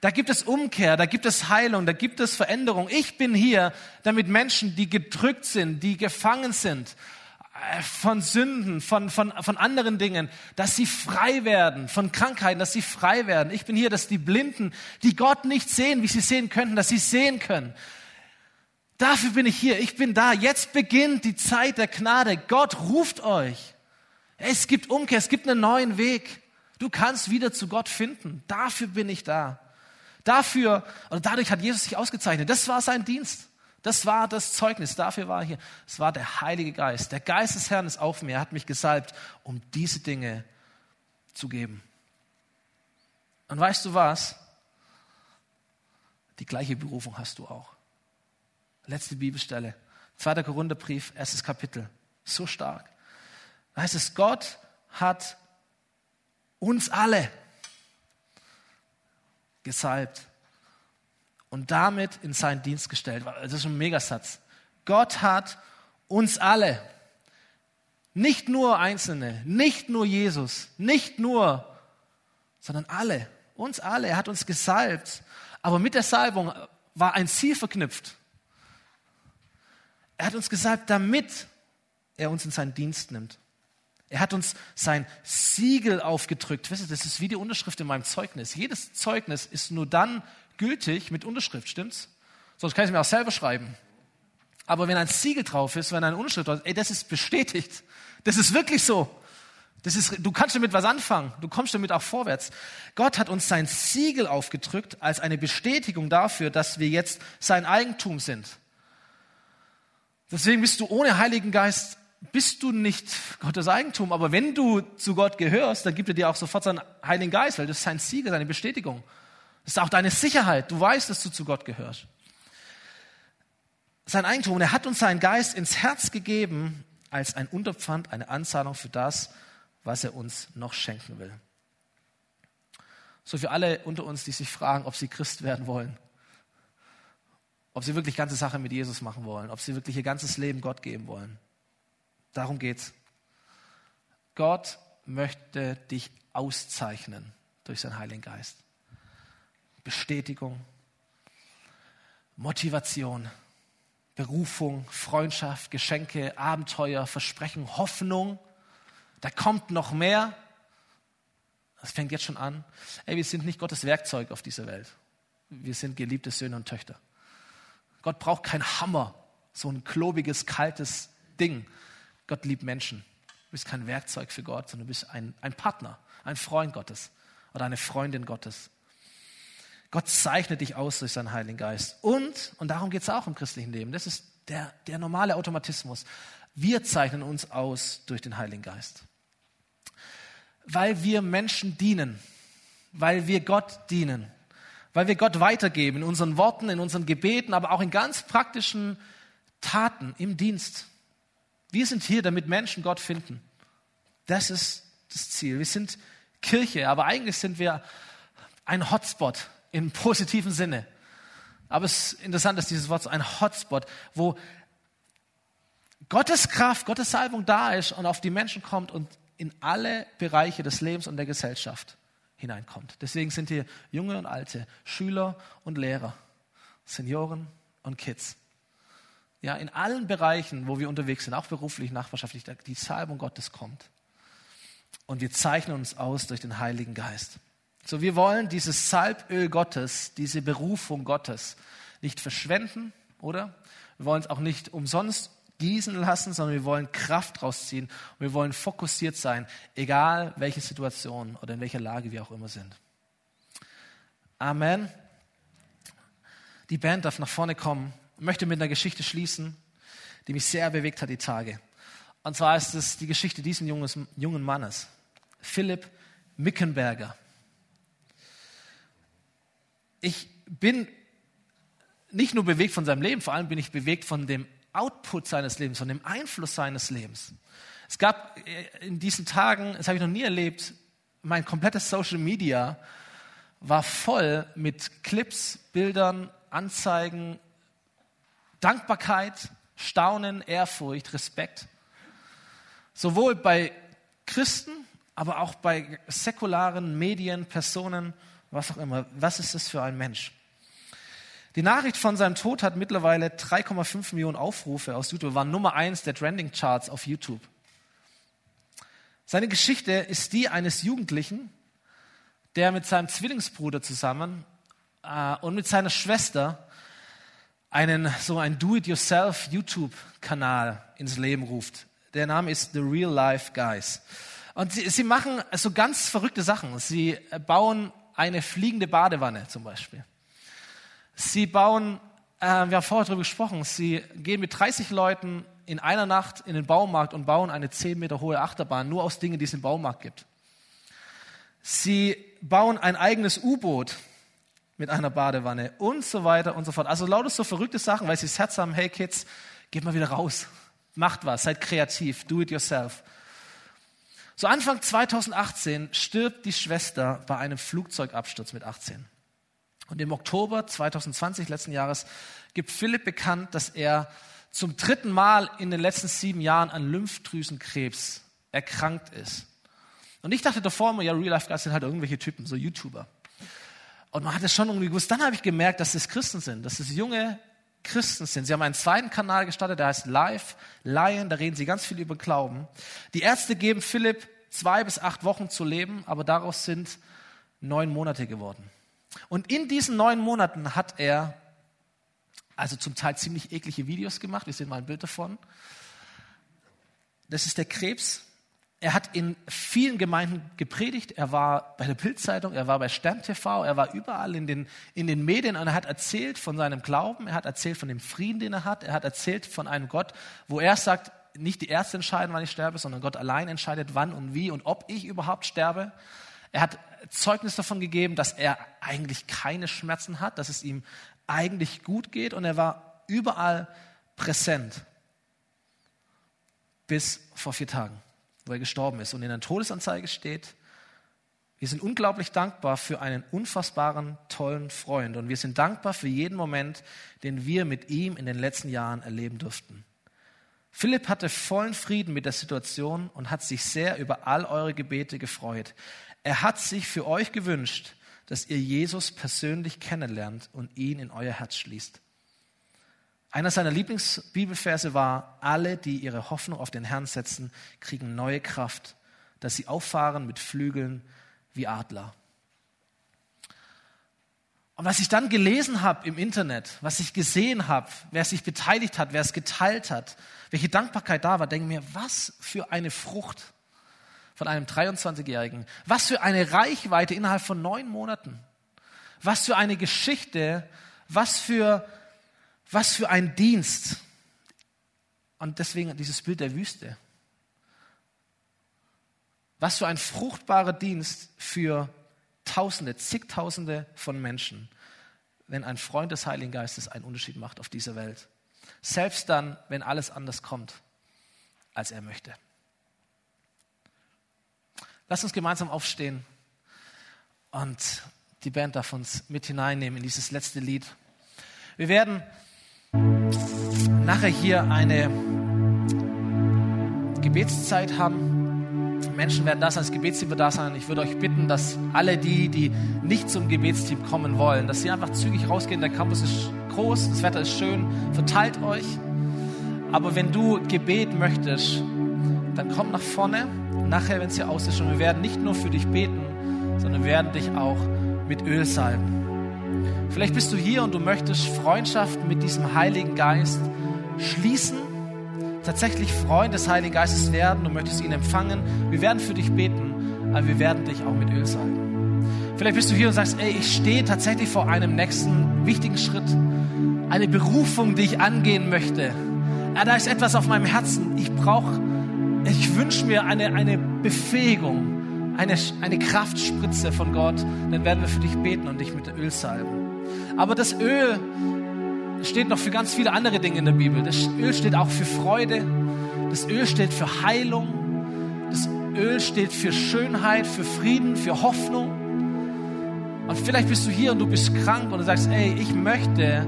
Da gibt es Umkehr, da gibt es Heilung, da gibt es Veränderung. Ich bin hier, damit Menschen, die gedrückt sind, die gefangen sind, von Sünden, von, von, von anderen Dingen, dass sie frei werden, von Krankheiten, dass sie frei werden. Ich bin hier, dass die Blinden, die Gott nicht sehen, wie sie sehen könnten, dass sie sehen können. Dafür bin ich hier, ich bin da. Jetzt beginnt die Zeit der Gnade. Gott ruft euch. Es gibt Umkehr, es gibt einen neuen Weg. Du kannst wieder zu Gott finden. Dafür bin ich da. Dafür, oder dadurch hat Jesus sich ausgezeichnet. Das war sein Dienst. Das war das Zeugnis, dafür war er hier. Es war der Heilige Geist. Der Geist des Herrn ist auf mir. Er hat mich gesalbt, um diese Dinge zu geben. Und weißt du was? Die gleiche Berufung hast du auch. Letzte Bibelstelle. Zweiter Korintherbrief, erstes Kapitel. So stark. Da heißt es, Gott hat uns alle gesalbt und damit in seinen Dienst gestellt. Das ist ein Megasatz. Gott hat uns alle, nicht nur Einzelne, nicht nur Jesus, nicht nur, sondern alle, uns alle. Er hat uns gesalbt. Aber mit der Salbung war ein Ziel verknüpft. Er hat uns gesalbt, damit er uns in seinen Dienst nimmt. Er hat uns sein Siegel aufgedrückt. Wisst ihr, das ist wie die Unterschrift in meinem Zeugnis. Jedes Zeugnis ist nur dann gültig mit Unterschrift, stimmt's? Sonst kann ich es mir auch selber schreiben. Aber wenn ein Siegel drauf ist, wenn eine Unterschrift drauf ist, ey, das ist bestätigt. Das ist wirklich so. Das ist, du kannst damit was anfangen. Du kommst damit auch vorwärts. Gott hat uns sein Siegel aufgedrückt als eine Bestätigung dafür, dass wir jetzt sein Eigentum sind. Deswegen bist du ohne Heiligen Geist, bist du nicht Gottes Eigentum. Aber wenn du zu Gott gehörst, dann gibt er dir auch sofort seinen Heiligen Geist, weil das ist sein Siegel, seine Bestätigung. Das ist auch deine Sicherheit. Du weißt, dass du zu Gott gehörst. Sein Eigentum. Und er hat uns seinen Geist ins Herz gegeben als ein Unterpfand, eine Anzahlung für das, was er uns noch schenken will. So für alle unter uns, die sich fragen, ob sie Christ werden wollen, ob sie wirklich ganze Sache mit Jesus machen wollen, ob sie wirklich ihr ganzes Leben Gott geben wollen. Darum geht's. Gott möchte dich auszeichnen durch seinen Heiligen Geist. Bestätigung, Motivation, Berufung, Freundschaft, Geschenke, Abenteuer, Versprechen, Hoffnung. Da kommt noch mehr. Das fängt jetzt schon an. Ey, wir sind nicht Gottes Werkzeug auf dieser Welt. Wir sind geliebte Söhne und Töchter. Gott braucht kein Hammer, so ein klobiges, kaltes Ding. Gott liebt Menschen. Du bist kein Werkzeug für Gott, sondern du bist ein, ein Partner, ein Freund Gottes oder eine Freundin Gottes. Gott zeichnet dich aus durch seinen Heiligen Geist. Und, und darum geht es auch im christlichen Leben, das ist der, der normale Automatismus. Wir zeichnen uns aus durch den Heiligen Geist. Weil wir Menschen dienen, weil wir Gott dienen, weil wir Gott weitergeben in unseren Worten, in unseren Gebeten, aber auch in ganz praktischen Taten im Dienst. Wir sind hier, damit Menschen Gott finden. Das ist das Ziel. Wir sind Kirche, aber eigentlich sind wir ein Hotspot im positiven Sinne. Aber es ist interessant, dass dieses Wort so ein Hotspot, wo Gottes Kraft, Gottes Salbung da ist und auf die Menschen kommt und in alle Bereiche des Lebens und der Gesellschaft hineinkommt. Deswegen sind hier junge und alte, Schüler und Lehrer, Senioren und Kids. Ja, in allen Bereichen, wo wir unterwegs sind, auch beruflich, nachbarschaftlich, die Salbung Gottes kommt. Und wir zeichnen uns aus durch den Heiligen Geist. So, wir wollen dieses Salböl Gottes, diese Berufung Gottes nicht verschwenden, oder? Wir wollen es auch nicht umsonst gießen lassen, sondern wir wollen Kraft rausziehen und wir wollen fokussiert sein, egal welche Situation oder in welcher Lage wir auch immer sind. Amen. Die Band darf nach vorne kommen. Ich möchte mit einer Geschichte schließen, die mich sehr bewegt hat die Tage. Und zwar ist es die Geschichte dieses jungen Mannes, Philipp Mickenberger. Ich bin nicht nur bewegt von seinem Leben, vor allem bin ich bewegt von dem Output seines Lebens, von dem Einfluss seines Lebens. Es gab äh, in diesen Tagen, das habe ich noch nie erlebt, mein komplettes Social Media war voll mit Clips, Bildern, Anzeigen, Dankbarkeit, Staunen, Ehrfurcht, Respekt. Sowohl bei Christen, aber auch bei säkularen Medien, Personen, was auch immer. Was ist das für ein Mensch? Die Nachricht von seinem Tod hat mittlerweile 3,5 Millionen Aufrufe aus YouTube, war Nummer eins der Trending Charts auf YouTube. Seine Geschichte ist die eines Jugendlichen, der mit seinem Zwillingsbruder zusammen äh, und mit seiner Schwester einen so ein Do-it-yourself YouTube-Kanal ins Leben ruft. Der Name ist The Real Life Guys. Und sie, sie machen so ganz verrückte Sachen. Sie bauen eine fliegende Badewanne zum Beispiel. Sie bauen, äh, wir haben vorher darüber gesprochen, sie gehen mit 30 Leuten in einer Nacht in den Baumarkt und bauen eine 10 Meter hohe Achterbahn, nur aus Dingen, die es im Baumarkt gibt. Sie bauen ein eigenes U-Boot mit einer Badewanne und so weiter und so fort. Also lauter so verrückte Sachen, weil sie das Herz haben, hey Kids, geht mal wieder raus, macht was, seid kreativ, do it yourself. So Anfang 2018 stirbt die Schwester bei einem Flugzeugabsturz mit 18. Und im Oktober 2020, letzten Jahres, gibt Philipp bekannt, dass er zum dritten Mal in den letzten sieben Jahren an Lymphdrüsenkrebs erkrankt ist. Und ich dachte davor immer, ja, Real Life Guys sind halt irgendwelche Typen, so YouTuber. Und man hat es schon irgendwie gewusst. Dann habe ich gemerkt, dass es Christen sind, dass es junge Christen sind. Sie haben einen zweiten Kanal gestartet, der heißt Live Lion, da reden sie ganz viel über Glauben. Die Ärzte geben Philipp zwei bis acht Wochen zu leben, aber daraus sind neun Monate geworden. Und in diesen neun Monaten hat er also zum Teil ziemlich eklige Videos gemacht. Wir sehen mal ein Bild davon. Das ist der Krebs. Er hat in vielen Gemeinden gepredigt. Er war bei der Bildzeitung, er war bei Stern TV, er war überall in den, in den Medien und er hat erzählt von seinem Glauben, er hat erzählt von dem Frieden, den er hat, er hat erzählt von einem Gott, wo er sagt, nicht die Ärzte entscheiden, wann ich sterbe, sondern Gott allein entscheidet, wann und wie und ob ich überhaupt sterbe. Er hat Zeugnis davon gegeben, dass er eigentlich keine Schmerzen hat, dass es ihm eigentlich gut geht und er war überall präsent bis vor vier Tagen, wo er gestorben ist und in der Todesanzeige steht, wir sind unglaublich dankbar für einen unfassbaren, tollen Freund und wir sind dankbar für jeden Moment, den wir mit ihm in den letzten Jahren erleben durften. Philipp hatte vollen Frieden mit der Situation und hat sich sehr über all eure Gebete gefreut. Er hat sich für euch gewünscht, dass ihr Jesus persönlich kennenlernt und ihn in euer Herz schließt. Einer seiner Lieblingsbibelverse war, alle, die ihre Hoffnung auf den Herrn setzen, kriegen neue Kraft, dass sie auffahren mit Flügeln wie Adler. Und was ich dann gelesen habe im Internet, was ich gesehen habe, wer sich beteiligt hat, wer es geteilt hat, welche Dankbarkeit da war, denke mir, was für eine Frucht von einem 23-Jährigen. Was für eine Reichweite innerhalb von neun Monaten. Was für eine Geschichte. Was für, was für ein Dienst. Und deswegen dieses Bild der Wüste. Was für ein fruchtbarer Dienst für Tausende, zigtausende von Menschen, wenn ein Freund des Heiligen Geistes einen Unterschied macht auf dieser Welt. Selbst dann, wenn alles anders kommt, als er möchte. Lass uns gemeinsam aufstehen und die Band darf uns mit hineinnehmen in dieses letzte Lied. Wir werden nachher hier eine Gebetszeit haben. Menschen werden das Gebetsteam wird da sein. Ich würde euch bitten, dass alle die, die nicht zum Gebetsteam kommen wollen, dass sie einfach zügig rausgehen. Der Campus ist groß, das Wetter ist schön. Verteilt euch. Aber wenn du Gebet möchtest, dann komm nach vorne. Nachher, wenn es hier aus ist, und wir werden nicht nur für dich beten, sondern wir werden dich auch mit Öl salben. Vielleicht bist du hier und du möchtest Freundschaft mit diesem Heiligen Geist schließen, tatsächlich Freund des Heiligen Geistes werden, du möchtest ihn empfangen. Wir werden für dich beten, aber wir werden dich auch mit Öl salben. Vielleicht bist du hier und sagst, ey, ich stehe tatsächlich vor einem nächsten wichtigen Schritt, eine Berufung, die ich angehen möchte. Ja, da ist etwas auf meinem Herzen. Ich brauche, ich wünsche mir eine, eine Befähigung, eine, eine Kraftspritze von Gott. Dann werden wir für dich beten und dich mit Öl salben. Aber das Öl steht noch für ganz viele andere Dinge in der Bibel. Das Öl steht auch für Freude. Das Öl steht für Heilung. Das Öl steht für Schönheit, für Frieden, für Hoffnung. Und vielleicht bist du hier und du bist krank und du sagst, ey, ich möchte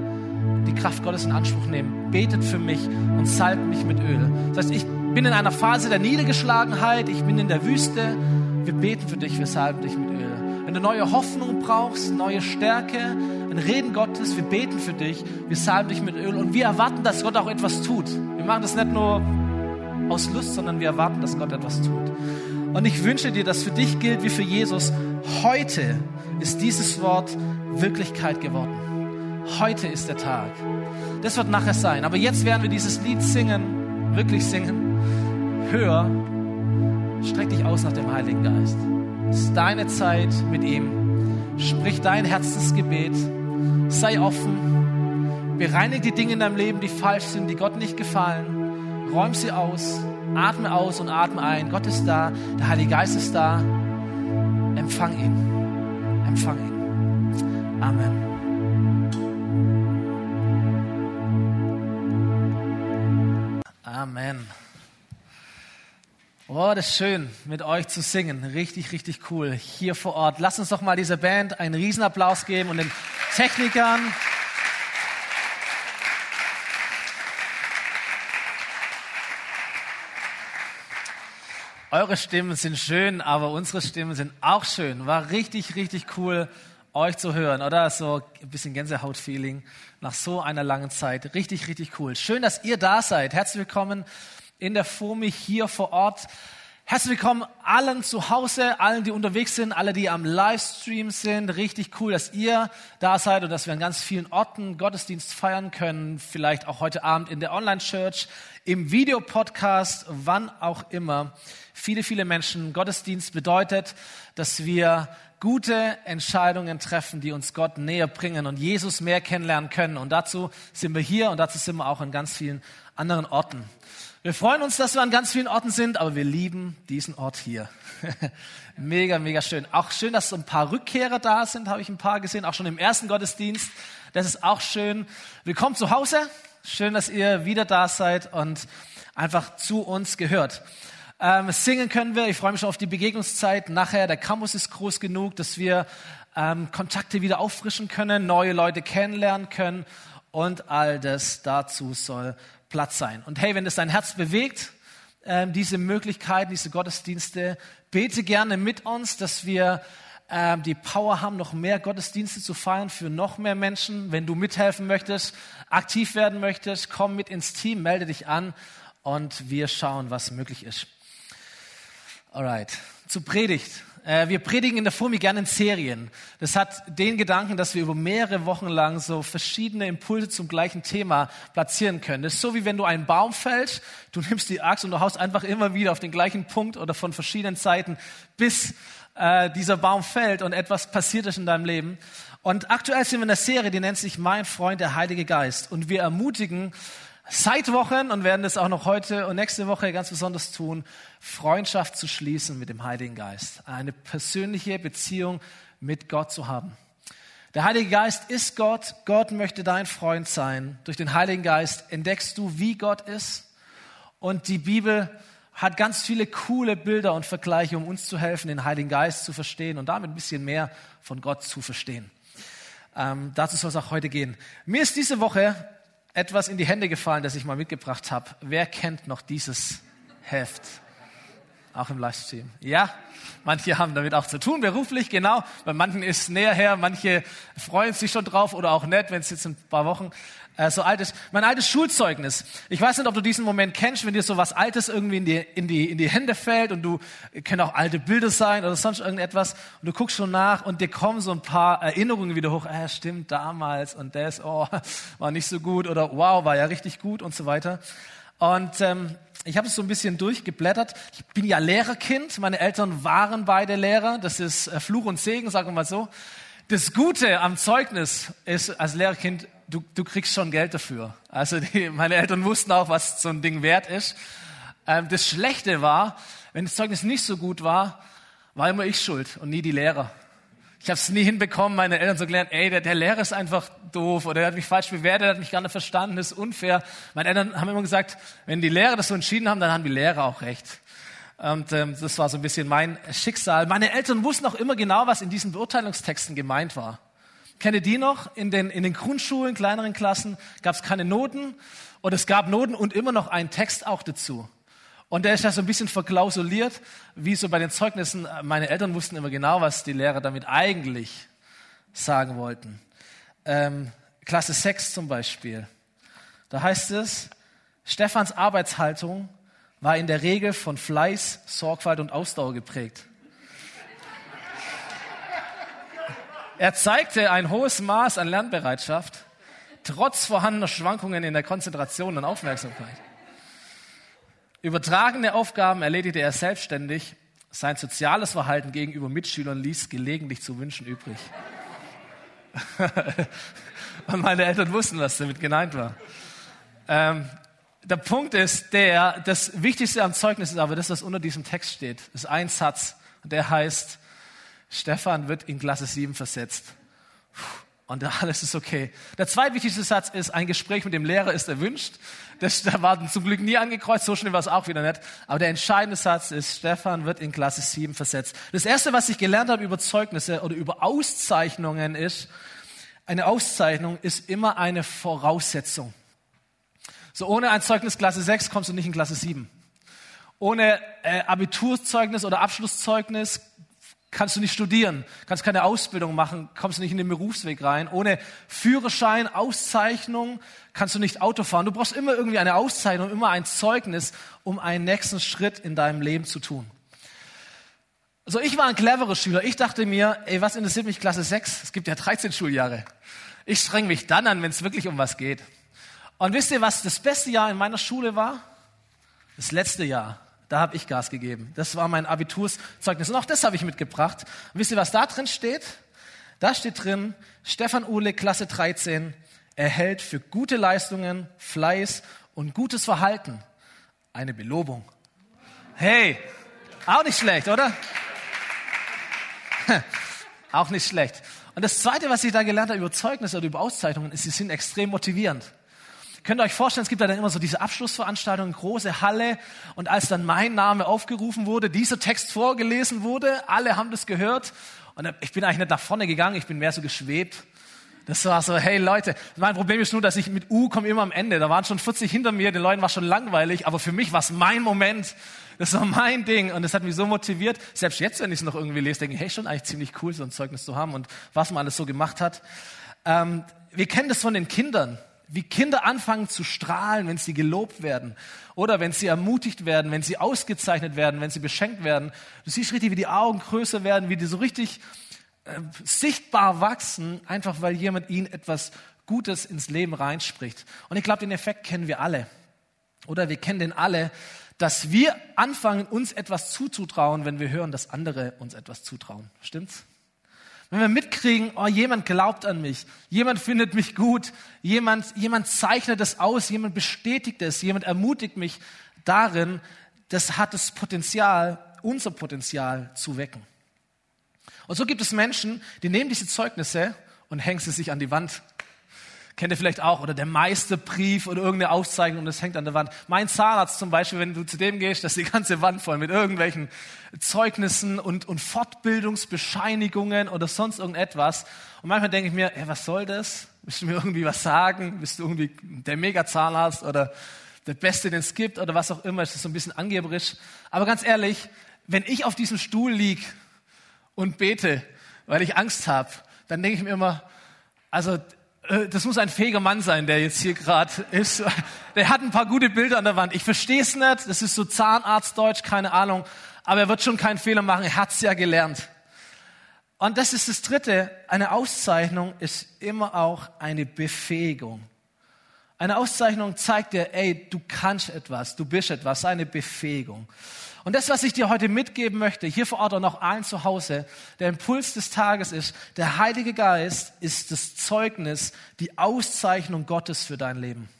die Kraft Gottes in Anspruch nehmen. Betet für mich und salbt mich mit Öl. Das heißt, ich bin in einer Phase der Niedergeschlagenheit, ich bin in der Wüste. Wir beten für dich, wir salben dich mit Öl. Wenn du neue Hoffnung brauchst, neue Stärke, ein Reden Gottes, wir beten für dich, wir salben dich mit Öl und wir erwarten, dass Gott auch etwas tut. Wir machen das nicht nur aus Lust, sondern wir erwarten, dass Gott etwas tut. Und ich wünsche dir, dass für dich gilt wie für Jesus, heute ist dieses Wort Wirklichkeit geworden. Heute ist der Tag. Das wird nachher sein. Aber jetzt werden wir dieses Lied singen, wirklich singen. Hör, streck dich aus nach dem Heiligen Geist. Es ist deine Zeit mit ihm. Sprich dein Herzensgebet. Sei offen. Bereinige die Dinge in deinem Leben, die falsch sind, die Gott nicht gefallen. Räum sie aus. Atme aus und atme ein. Gott ist da. Der Heilige Geist ist da. Empfang ihn. Empfang ihn. Amen. Amen. Oh, das ist schön, mit euch zu singen. Richtig, richtig cool. Hier vor Ort. Lasst uns doch mal dieser Band einen Riesenapplaus geben und den Technikern. Eure Stimmen sind schön, aber unsere Stimmen sind auch schön. War richtig, richtig cool, euch zu hören, oder? So ein bisschen Gänsehaut-Feeling nach so einer langen Zeit. Richtig, richtig cool. Schön, dass ihr da seid. Herzlich willkommen in der FOMI hier vor Ort. Herzlich willkommen allen zu Hause, allen, die unterwegs sind, alle, die am Livestream sind. Richtig cool, dass ihr da seid und dass wir an ganz vielen Orten Gottesdienst feiern können. Vielleicht auch heute Abend in der Online-Church, im Videopodcast, wann auch immer. Viele, viele Menschen. Gottesdienst bedeutet, dass wir gute Entscheidungen treffen, die uns Gott näher bringen und Jesus mehr kennenlernen können. Und dazu sind wir hier und dazu sind wir auch an ganz vielen anderen Orten. Wir freuen uns, dass wir an ganz vielen Orten sind, aber wir lieben diesen Ort hier. mega, mega schön. Auch schön, dass so ein paar Rückkehrer da sind, habe ich ein paar gesehen, auch schon im ersten Gottesdienst. Das ist auch schön. Willkommen zu Hause. Schön, dass ihr wieder da seid und einfach zu uns gehört. Ähm, singen können wir. Ich freue mich schon auf die Begegnungszeit. Nachher, der Campus ist groß genug, dass wir ähm, Kontakte wieder auffrischen können, neue Leute kennenlernen können und all das dazu soll Platz sein. Und hey, wenn es dein Herz bewegt, äh, diese Möglichkeiten, diese Gottesdienste, bete gerne mit uns, dass wir äh, die Power haben, noch mehr Gottesdienste zu feiern für noch mehr Menschen. Wenn du mithelfen möchtest, aktiv werden möchtest, komm mit ins Team, melde dich an und wir schauen, was möglich ist. Alright, zu Predigt. Äh, wir predigen in der FOMI gerne in Serien. Das hat den Gedanken, dass wir über mehrere Wochen lang so verschiedene Impulse zum gleichen Thema platzieren können. Das ist so wie wenn du einen Baum fällst, du nimmst die Axt und du haust einfach immer wieder auf den gleichen Punkt oder von verschiedenen Seiten, bis äh, dieser Baum fällt und etwas passiert ist in deinem Leben. Und aktuell sind wir in einer Serie, die nennt sich Mein Freund, der Heilige Geist. Und wir ermutigen seit Wochen und werden es auch noch heute und nächste Woche ganz besonders tun, Freundschaft zu schließen mit dem Heiligen Geist, eine persönliche Beziehung mit Gott zu haben. Der Heilige Geist ist Gott, Gott möchte dein Freund sein. Durch den Heiligen Geist entdeckst du, wie Gott ist und die Bibel hat ganz viele coole Bilder und Vergleiche, um uns zu helfen, den Heiligen Geist zu verstehen und damit ein bisschen mehr von Gott zu verstehen. Ähm, dazu soll es auch heute gehen. Mir ist diese Woche etwas in die Hände gefallen, das ich mal mitgebracht habe. Wer kennt noch dieses Heft? Auch im Livestream. Ja, manche haben damit auch zu tun, beruflich, genau. Bei manchen ist es näher her, manche freuen sich schon drauf oder auch nicht, wenn es jetzt ein paar Wochen äh, so alt ist. Mein altes Schulzeugnis. Ich weiß nicht, ob du diesen Moment kennst, wenn dir so was Altes irgendwie in die, in die, in die Hände fällt und du, können auch alte Bilder sein oder sonst irgendetwas und du guckst schon nach und dir kommen so ein paar Erinnerungen wieder hoch. Ah, stimmt, damals und das, oh, war nicht so gut oder wow, war ja richtig gut und so weiter. Und ähm, ich habe es so ein bisschen durchgeblättert. Ich bin ja Lehrerkind. Meine Eltern waren beide Lehrer. Das ist äh, Fluch und Segen, sagen wir mal so. Das Gute am Zeugnis ist als Lehrerkind, du, du kriegst schon Geld dafür. Also die, meine Eltern wussten auch, was so ein Ding wert ist. Ähm, das Schlechte war, wenn das Zeugnis nicht so gut war, war immer ich schuld und nie die Lehrer. Ich habe es nie hinbekommen, meine Eltern so gelernt, ey, der, der Lehrer ist einfach doof oder er hat mich falsch bewertet, er hat mich gar nicht verstanden, ist unfair. Meine Eltern haben immer gesagt, wenn die Lehrer das so entschieden haben, dann haben die Lehrer auch recht. Und ähm, das war so ein bisschen mein Schicksal. Meine Eltern wussten auch immer genau, was in diesen Beurteilungstexten gemeint war. Kenne die noch? In den, in den Grundschulen, kleineren Klassen gab es keine Noten und es gab Noten und immer noch einen Text auch dazu. Und der ist ja so ein bisschen verklausuliert, wie so bei den Zeugnissen. Meine Eltern wussten immer genau, was die Lehrer damit eigentlich sagen wollten. Ähm, Klasse 6 zum Beispiel. Da heißt es, Stephans Arbeitshaltung war in der Regel von Fleiß, Sorgfalt und Ausdauer geprägt. Er zeigte ein hohes Maß an Lernbereitschaft, trotz vorhandener Schwankungen in der Konzentration und Aufmerksamkeit. Übertragene Aufgaben erledigte er selbstständig. Sein soziales Verhalten gegenüber Mitschülern ließ gelegentlich zu wünschen übrig. Und meine Eltern wussten, was damit gemeint war. Ähm, der Punkt ist der, das Wichtigste am Zeugnis ist aber das, was unter diesem Text steht. Das ist ein Satz. Der heißt, Stefan wird in Klasse 7 versetzt. Und alles ist okay. Der zweitwichtigste Satz ist, ein Gespräch mit dem Lehrer ist erwünscht. Das, da war zum Glück nie angekreuzt, so schnell war es auch wieder nicht. Aber der entscheidende Satz ist, Stefan wird in Klasse 7 versetzt. Das erste, was ich gelernt habe über Zeugnisse oder über Auszeichnungen ist, eine Auszeichnung ist immer eine Voraussetzung. So ohne ein Zeugnis Klasse 6 kommst du nicht in Klasse 7. Ohne äh, Abiturzeugnis oder Abschlusszeugnis kannst du nicht studieren, kannst keine Ausbildung machen, kommst du nicht in den Berufsweg rein. Ohne Führerschein, Auszeichnung kannst du nicht Auto fahren. Du brauchst immer irgendwie eine Auszeichnung, immer ein Zeugnis, um einen nächsten Schritt in deinem Leben zu tun. Also ich war ein cleverer Schüler. Ich dachte mir, ey, was interessiert mich Klasse 6? Es gibt ja 13 Schuljahre. Ich streng mich dann an, wenn es wirklich um was geht. Und wisst ihr, was das beste Jahr in meiner Schule war? Das letzte Jahr. Da habe ich Gas gegeben. Das war mein Abiturszeugnis. Und auch das habe ich mitgebracht. Und wisst ihr, was da drin steht? Da steht drin, Stefan Uhle, Klasse 13, erhält für gute Leistungen, Fleiß und gutes Verhalten eine Belobung. Hey, auch nicht schlecht, oder? auch nicht schlecht. Und das Zweite, was ich da gelernt habe über Zeugnisse oder über Auszeichnungen, ist, sie sind extrem motivierend. Könnt ihr euch vorstellen, es gibt da dann immer so diese Abschlussveranstaltungen, große Halle. Und als dann mein Name aufgerufen wurde, dieser Text vorgelesen wurde, alle haben das gehört. Und ich bin eigentlich nicht nach vorne gegangen, ich bin mehr so geschwebt. Das war so, hey Leute, mein Problem ist nur, dass ich mit U komme immer am Ende. Da waren schon 40 hinter mir, den Leuten war schon langweilig, aber für mich war es mein Moment. Das war mein Ding und das hat mich so motiviert. Selbst jetzt, wenn ich es noch irgendwie lese, denke ich, hey, schon eigentlich ziemlich cool, so ein Zeugnis zu haben und was man alles so gemacht hat. Ähm, wir kennen das von den Kindern wie Kinder anfangen zu strahlen, wenn sie gelobt werden oder wenn sie ermutigt werden, wenn sie ausgezeichnet werden, wenn sie beschenkt werden. Du siehst richtig, wie die Augen größer werden, wie die so richtig äh, sichtbar wachsen, einfach weil jemand ihnen etwas Gutes ins Leben reinspricht. Und ich glaube, den Effekt kennen wir alle. Oder wir kennen den alle, dass wir anfangen, uns etwas zuzutrauen, wenn wir hören, dass andere uns etwas zutrauen. Stimmt's? Wenn wir mitkriegen, oh, jemand glaubt an mich, jemand findet mich gut, jemand, jemand zeichnet es aus, jemand bestätigt es, jemand ermutigt mich darin, das hat das Potenzial, unser Potenzial zu wecken. Und so gibt es Menschen, die nehmen diese Zeugnisse und hängen sie sich an die Wand Kennt ihr vielleicht auch, oder der Meisterbrief oder irgendeine Auszeichnung und das hängt an der Wand. Mein Zahnarzt zum Beispiel, wenn du zu dem gehst, das ist die ganze Wand voll mit irgendwelchen Zeugnissen und, und Fortbildungsbescheinigungen oder sonst irgendetwas. Und manchmal denke ich mir, ey, was soll das? Willst du mir irgendwie was sagen? Bist du irgendwie der Mega-Zahnarzt oder der Beste, den es gibt oder was auch immer. Ist so ein bisschen angeberisch. Aber ganz ehrlich, wenn ich auf diesem Stuhl lieg und bete, weil ich Angst habe, dann denke ich mir immer, also das muss ein fähiger Mann sein, der jetzt hier gerade ist. Der hat ein paar gute Bilder an der Wand. Ich verstehe es nicht, das ist so Zahnarztdeutsch, keine Ahnung. Aber er wird schon keinen Fehler machen, er hat es ja gelernt. Und das ist das Dritte. Eine Auszeichnung ist immer auch eine Befähigung. Eine Auszeichnung zeigt dir, ey, du kannst etwas, du bist etwas, eine Befähigung. Und das, was ich dir heute mitgeben möchte, hier vor Ort und auch allen zu Hause, der Impuls des Tages ist, der Heilige Geist ist das Zeugnis, die Auszeichnung Gottes für dein Leben.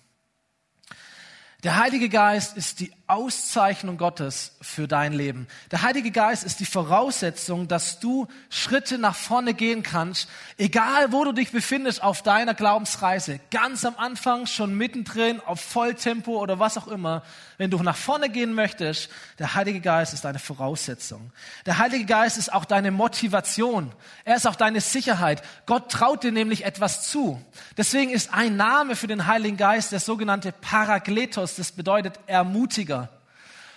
Der Heilige Geist ist die Auszeichnung Gottes für dein Leben. Der Heilige Geist ist die Voraussetzung, dass du Schritte nach vorne gehen kannst, egal wo du dich befindest auf deiner Glaubensreise. Ganz am Anfang, schon mittendrin, auf Volltempo oder was auch immer. Wenn du nach vorne gehen möchtest, der Heilige Geist ist deine Voraussetzung. Der Heilige Geist ist auch deine Motivation. Er ist auch deine Sicherheit. Gott traut dir nämlich etwas zu. Deswegen ist ein Name für den Heiligen Geist der sogenannte Parakletos. Das bedeutet Ermutiger.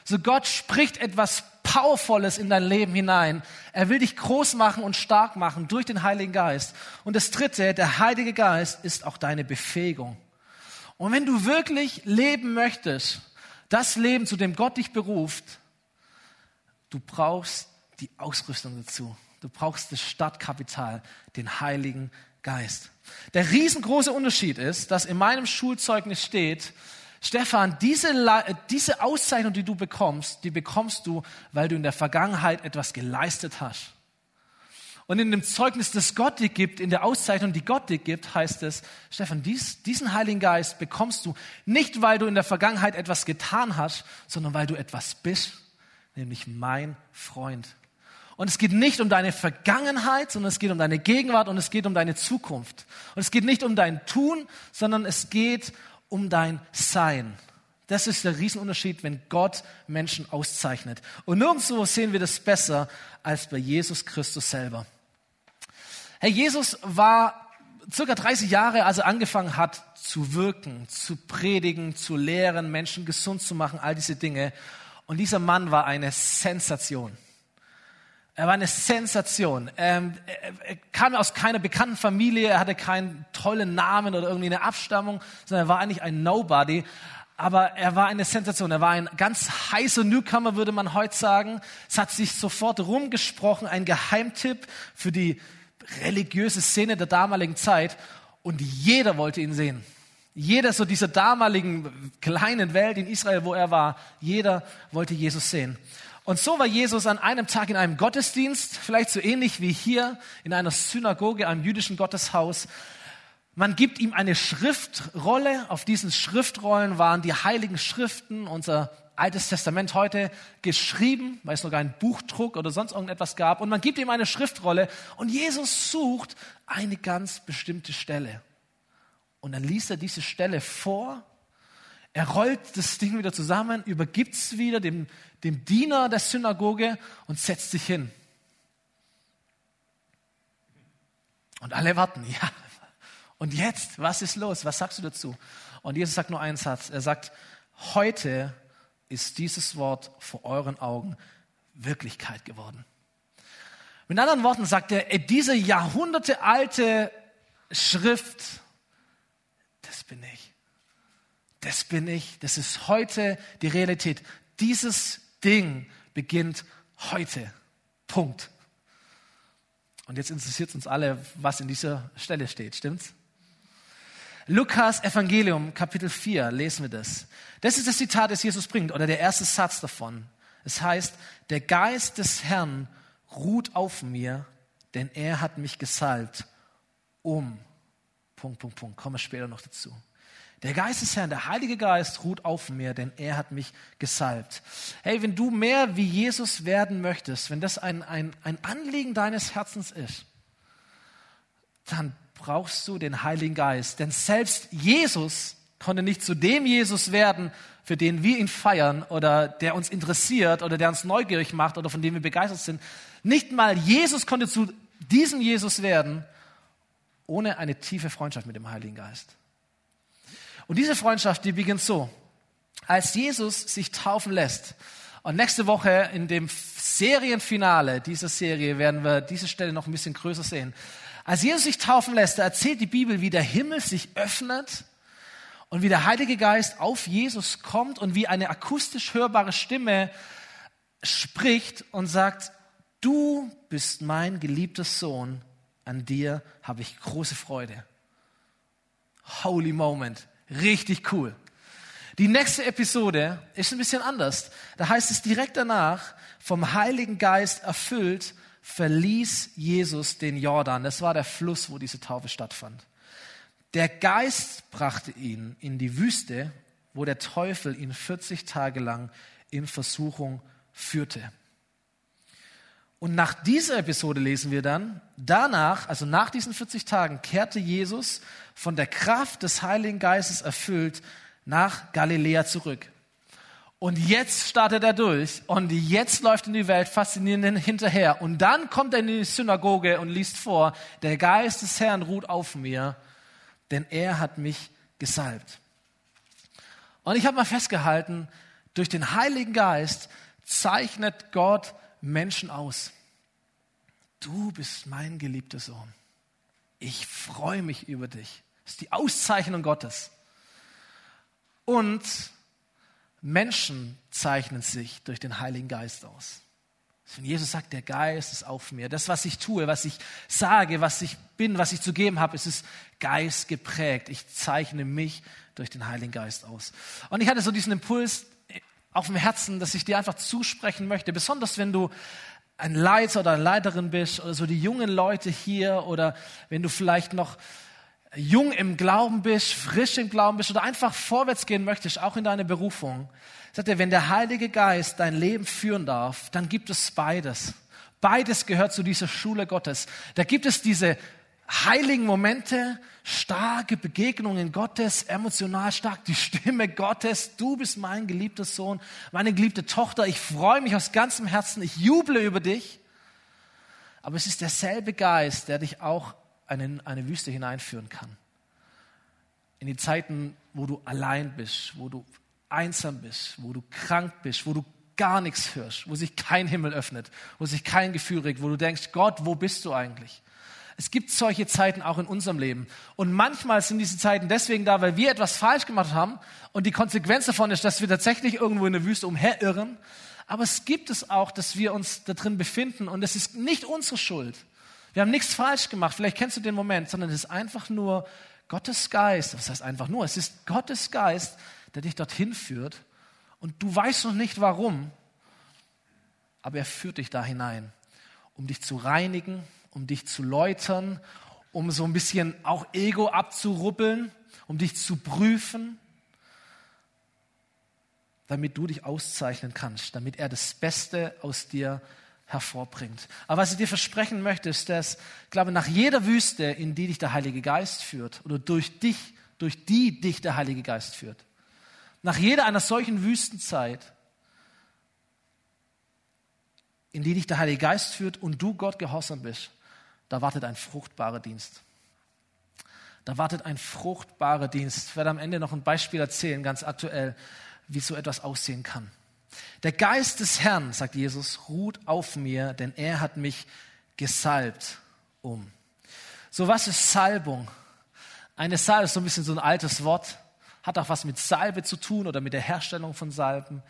So Gott spricht etwas Powervolles in dein Leben hinein. Er will dich groß machen und stark machen durch den Heiligen Geist. Und das Dritte, der Heilige Geist ist auch deine Befähigung. Und wenn du wirklich leben möchtest, das Leben, zu dem Gott dich beruft, du brauchst die Ausrüstung dazu. Du brauchst das Stadtkapital, den Heiligen Geist. Der riesengroße Unterschied ist, dass in meinem Schulzeugnis steht, Stefan, diese, diese Auszeichnung, die du bekommst, die bekommst du, weil du in der Vergangenheit etwas geleistet hast. Und in dem Zeugnis, das Gott dir gibt, in der Auszeichnung, die Gott dir gibt, heißt es, Stefan, dies, diesen Heiligen Geist bekommst du nicht, weil du in der Vergangenheit etwas getan hast, sondern weil du etwas bist, nämlich mein Freund. Und es geht nicht um deine Vergangenheit, sondern es geht um deine Gegenwart und es geht um deine Zukunft. Und es geht nicht um dein Tun, sondern es geht um dein Sein. Das ist der Riesenunterschied, wenn Gott Menschen auszeichnet. Und nirgendwo sehen wir das besser als bei Jesus Christus selber. Herr Jesus war circa 30 Jahre, als er angefangen hat zu wirken, zu predigen, zu lehren, Menschen gesund zu machen, all diese Dinge. Und dieser Mann war eine Sensation. Er war eine Sensation. Ähm, er, kam aus keiner bekannten Familie, er hatte keinen tollen Namen oder irgendwie eine Abstammung, sondern er war eigentlich ein Nobody. Aber er war eine Sensation. Er war ein ganz heißer Newcomer, würde man heute sagen. Es hat sich sofort rumgesprochen, ein Geheimtipp für die religiöse Szene der damaligen Zeit und jeder wollte ihn sehen. Jeder so dieser damaligen kleinen Welt in Israel, wo er war, jeder wollte Jesus sehen. Und so war Jesus an einem Tag in einem Gottesdienst, vielleicht so ähnlich wie hier in einer Synagoge, einem jüdischen Gotteshaus. Man gibt ihm eine Schriftrolle. Auf diesen Schriftrollen waren die heiligen Schriften, unser Altes Testament heute geschrieben, weil es noch keinen Buchdruck oder sonst irgendetwas gab. Und man gibt ihm eine Schriftrolle und Jesus sucht eine ganz bestimmte Stelle. Und dann liest er diese Stelle vor. Er rollt das Ding wieder zusammen, übergibt es wieder dem, dem Diener der Synagoge und setzt sich hin. Und alle warten, ja. Und jetzt, was ist los? Was sagst du dazu? Und Jesus sagt nur einen Satz. Er sagt, heute ist dieses Wort vor euren Augen Wirklichkeit geworden. Mit anderen Worten sagt er, diese jahrhundertealte Schrift, das bin ich. Das bin ich. Das ist heute die Realität. Dieses Ding beginnt heute. Punkt. Und jetzt interessiert uns alle, was in dieser Stelle steht, stimmt's? Lukas Evangelium, Kapitel 4, lesen wir das. Das ist das Zitat, das Jesus bringt, oder der erste Satz davon. Es heißt, der Geist des Herrn ruht auf mir, denn er hat mich gesalbt, um, Punkt, Punkt, Punkt, komme später noch dazu. Der Geist des Herrn, der Heilige Geist ruht auf mir, denn er hat mich gesalbt. Hey, wenn du mehr wie Jesus werden möchtest, wenn das ein, ein, ein Anliegen deines Herzens ist, dann brauchst du den Heiligen Geist. Denn selbst Jesus konnte nicht zu dem Jesus werden, für den wir ihn feiern oder der uns interessiert oder der uns neugierig macht oder von dem wir begeistert sind. Nicht mal Jesus konnte zu diesem Jesus werden, ohne eine tiefe Freundschaft mit dem Heiligen Geist. Und diese Freundschaft, die beginnt so. als Jesus sich taufen lässt. Und nächste Woche in dem Serienfinale dieser Serie werden wir diese Stelle noch ein bisschen größer sehen. Als Jesus sich taufen lässt, da erzählt die Bibel, wie der Himmel sich öffnet und wie der Heilige Geist auf Jesus kommt und wie eine akustisch hörbare Stimme spricht und sagt, du bist mein geliebter Sohn, an dir habe ich große Freude. Holy Moment, richtig cool. Die nächste Episode ist ein bisschen anders. Da heißt es direkt danach, vom Heiligen Geist erfüllt, verließ Jesus den Jordan. Das war der Fluss, wo diese Taufe stattfand. Der Geist brachte ihn in die Wüste, wo der Teufel ihn 40 Tage lang in Versuchung führte. Und nach dieser Episode lesen wir dann, danach, also nach diesen 40 Tagen, kehrte Jesus von der Kraft des Heiligen Geistes erfüllt nach Galiläa zurück. Und jetzt startet er durch und jetzt läuft in die Welt faszinierend hinterher. Und dann kommt er in die Synagoge und liest vor, der Geist des Herrn ruht auf mir, denn er hat mich gesalbt. Und ich habe mal festgehalten, durch den Heiligen Geist zeichnet Gott Menschen aus. Du bist mein geliebter Sohn. Ich freue mich über dich. Das ist die Auszeichnung Gottes. Und Menschen zeichnen sich durch den Heiligen Geist aus. Wenn Jesus sagt, der Geist ist auf mir. Das, was ich tue, was ich sage, was ich bin, was ich zu geben habe, ist es Geist geprägt. Ich zeichne mich durch den Heiligen Geist aus. Und ich hatte so diesen Impuls auf dem Herzen, dass ich dir einfach zusprechen möchte, besonders wenn du ein Leiter oder eine Leiterin bist oder so die jungen Leute hier oder wenn du vielleicht noch jung im Glauben bist, frisch im Glauben bist oder einfach vorwärts gehen möchtest, auch in deine Berufung, sagt er, wenn der Heilige Geist dein Leben führen darf, dann gibt es beides. Beides gehört zu dieser Schule Gottes. Da gibt es diese heiligen Momente, starke Begegnungen Gottes, emotional stark, die Stimme Gottes, du bist mein geliebter Sohn, meine geliebte Tochter, ich freue mich aus ganzem Herzen, ich juble über dich. Aber es ist derselbe Geist, der dich auch in eine Wüste hineinführen kann. In die Zeiten, wo du allein bist, wo du einsam bist, wo du krank bist, wo du gar nichts hörst, wo sich kein Himmel öffnet, wo sich kein Gefühl regt, wo du denkst, Gott, wo bist du eigentlich? Es gibt solche Zeiten auch in unserem Leben. Und manchmal sind diese Zeiten deswegen da, weil wir etwas falsch gemacht haben und die Konsequenz davon ist, dass wir tatsächlich irgendwo in der Wüste umherirren. Aber es gibt es auch, dass wir uns da drin befinden und es ist nicht unsere Schuld. Wir haben nichts falsch gemacht. Vielleicht kennst du den Moment, sondern es ist einfach nur Gottes Geist. Was heißt einfach nur? Es ist Gottes Geist, der dich dorthin führt und du weißt noch nicht warum, aber er führt dich da hinein, um dich zu reinigen, um dich zu läutern, um so ein bisschen auch Ego abzuruppeln, um dich zu prüfen, damit du dich auszeichnen kannst, damit er das Beste aus dir hervorbringt. Aber was ich dir versprechen möchte, ist, dass, ich glaube, nach jeder Wüste, in die dich der Heilige Geist führt, oder durch dich, durch die dich der Heilige Geist führt, nach jeder einer solchen Wüstenzeit, in die dich der Heilige Geist führt und du Gott gehorsam bist, da wartet ein fruchtbarer Dienst. Da wartet ein fruchtbarer Dienst. Ich werde am Ende noch ein Beispiel erzählen, ganz aktuell, wie so etwas aussehen kann. Der Geist des Herrn, sagt Jesus, ruht auf mir, denn er hat mich gesalbt um. So was ist Salbung? Eine Salbe ist so ein bisschen so ein altes Wort, hat auch was mit Salbe zu tun oder mit der Herstellung von Salben.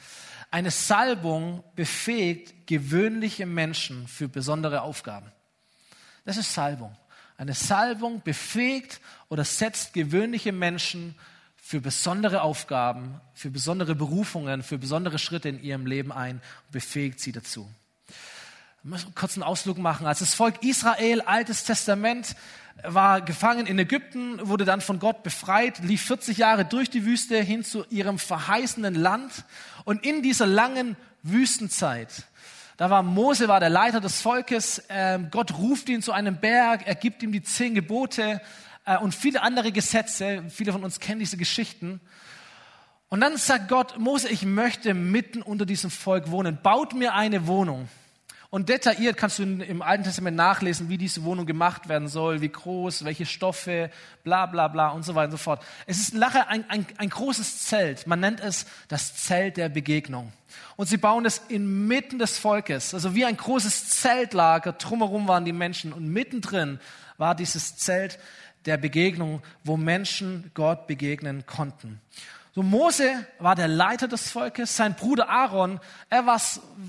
Eine Salbung befähigt gewöhnliche Menschen für besondere Aufgaben. Das ist Salbung. Eine Salbung befähigt oder setzt gewöhnliche Menschen für besondere Aufgaben, für besondere Berufungen, für besondere Schritte in ihrem Leben ein und befähigt sie dazu. Ich muss kurz einen Ausflug machen. Als das Volk Israel, Altes Testament, war gefangen in Ägypten, wurde dann von Gott befreit, lief 40 Jahre durch die Wüste hin zu ihrem verheißenen Land. Und in dieser langen Wüstenzeit da war Mose, war der Leiter des Volkes. Ähm, Gott ruft ihn zu einem Berg, er gibt ihm die zehn Gebote äh, und viele andere Gesetze. Viele von uns kennen diese Geschichten. Und dann sagt Gott, Mose, ich möchte mitten unter diesem Volk wohnen. Baut mir eine Wohnung. Und detailliert kannst du im Alten Testament nachlesen, wie diese Wohnung gemacht werden soll, wie groß, welche Stoffe, bla bla bla und so weiter und so fort. Es ist nachher ein, ein, ein großes Zelt. Man nennt es das Zelt der Begegnung. Und sie bauen es inmitten des Volkes, also wie ein großes Zeltlager. Drumherum waren die Menschen und mittendrin war dieses Zelt der Begegnung, wo Menschen Gott begegnen konnten. So Mose war der Leiter des Volkes, sein Bruder Aaron, er, war,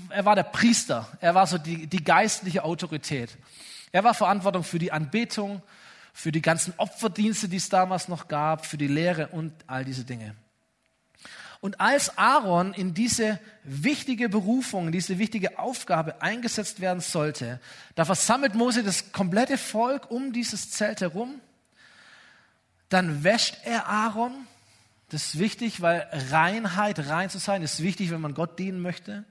er war der Priester, er war so die, die geistliche Autorität. Er war Verantwortung für die Anbetung, für die ganzen Opferdienste, die es damals noch gab, für die Lehre und all diese Dinge. Und als Aaron in diese wichtige Berufung, in diese wichtige Aufgabe eingesetzt werden sollte, da versammelt Mose das komplette Volk um dieses Zelt herum. Dann wäscht er Aaron das ist wichtig, weil Reinheit, rein zu sein, ist wichtig, wenn man Gott dienen möchte.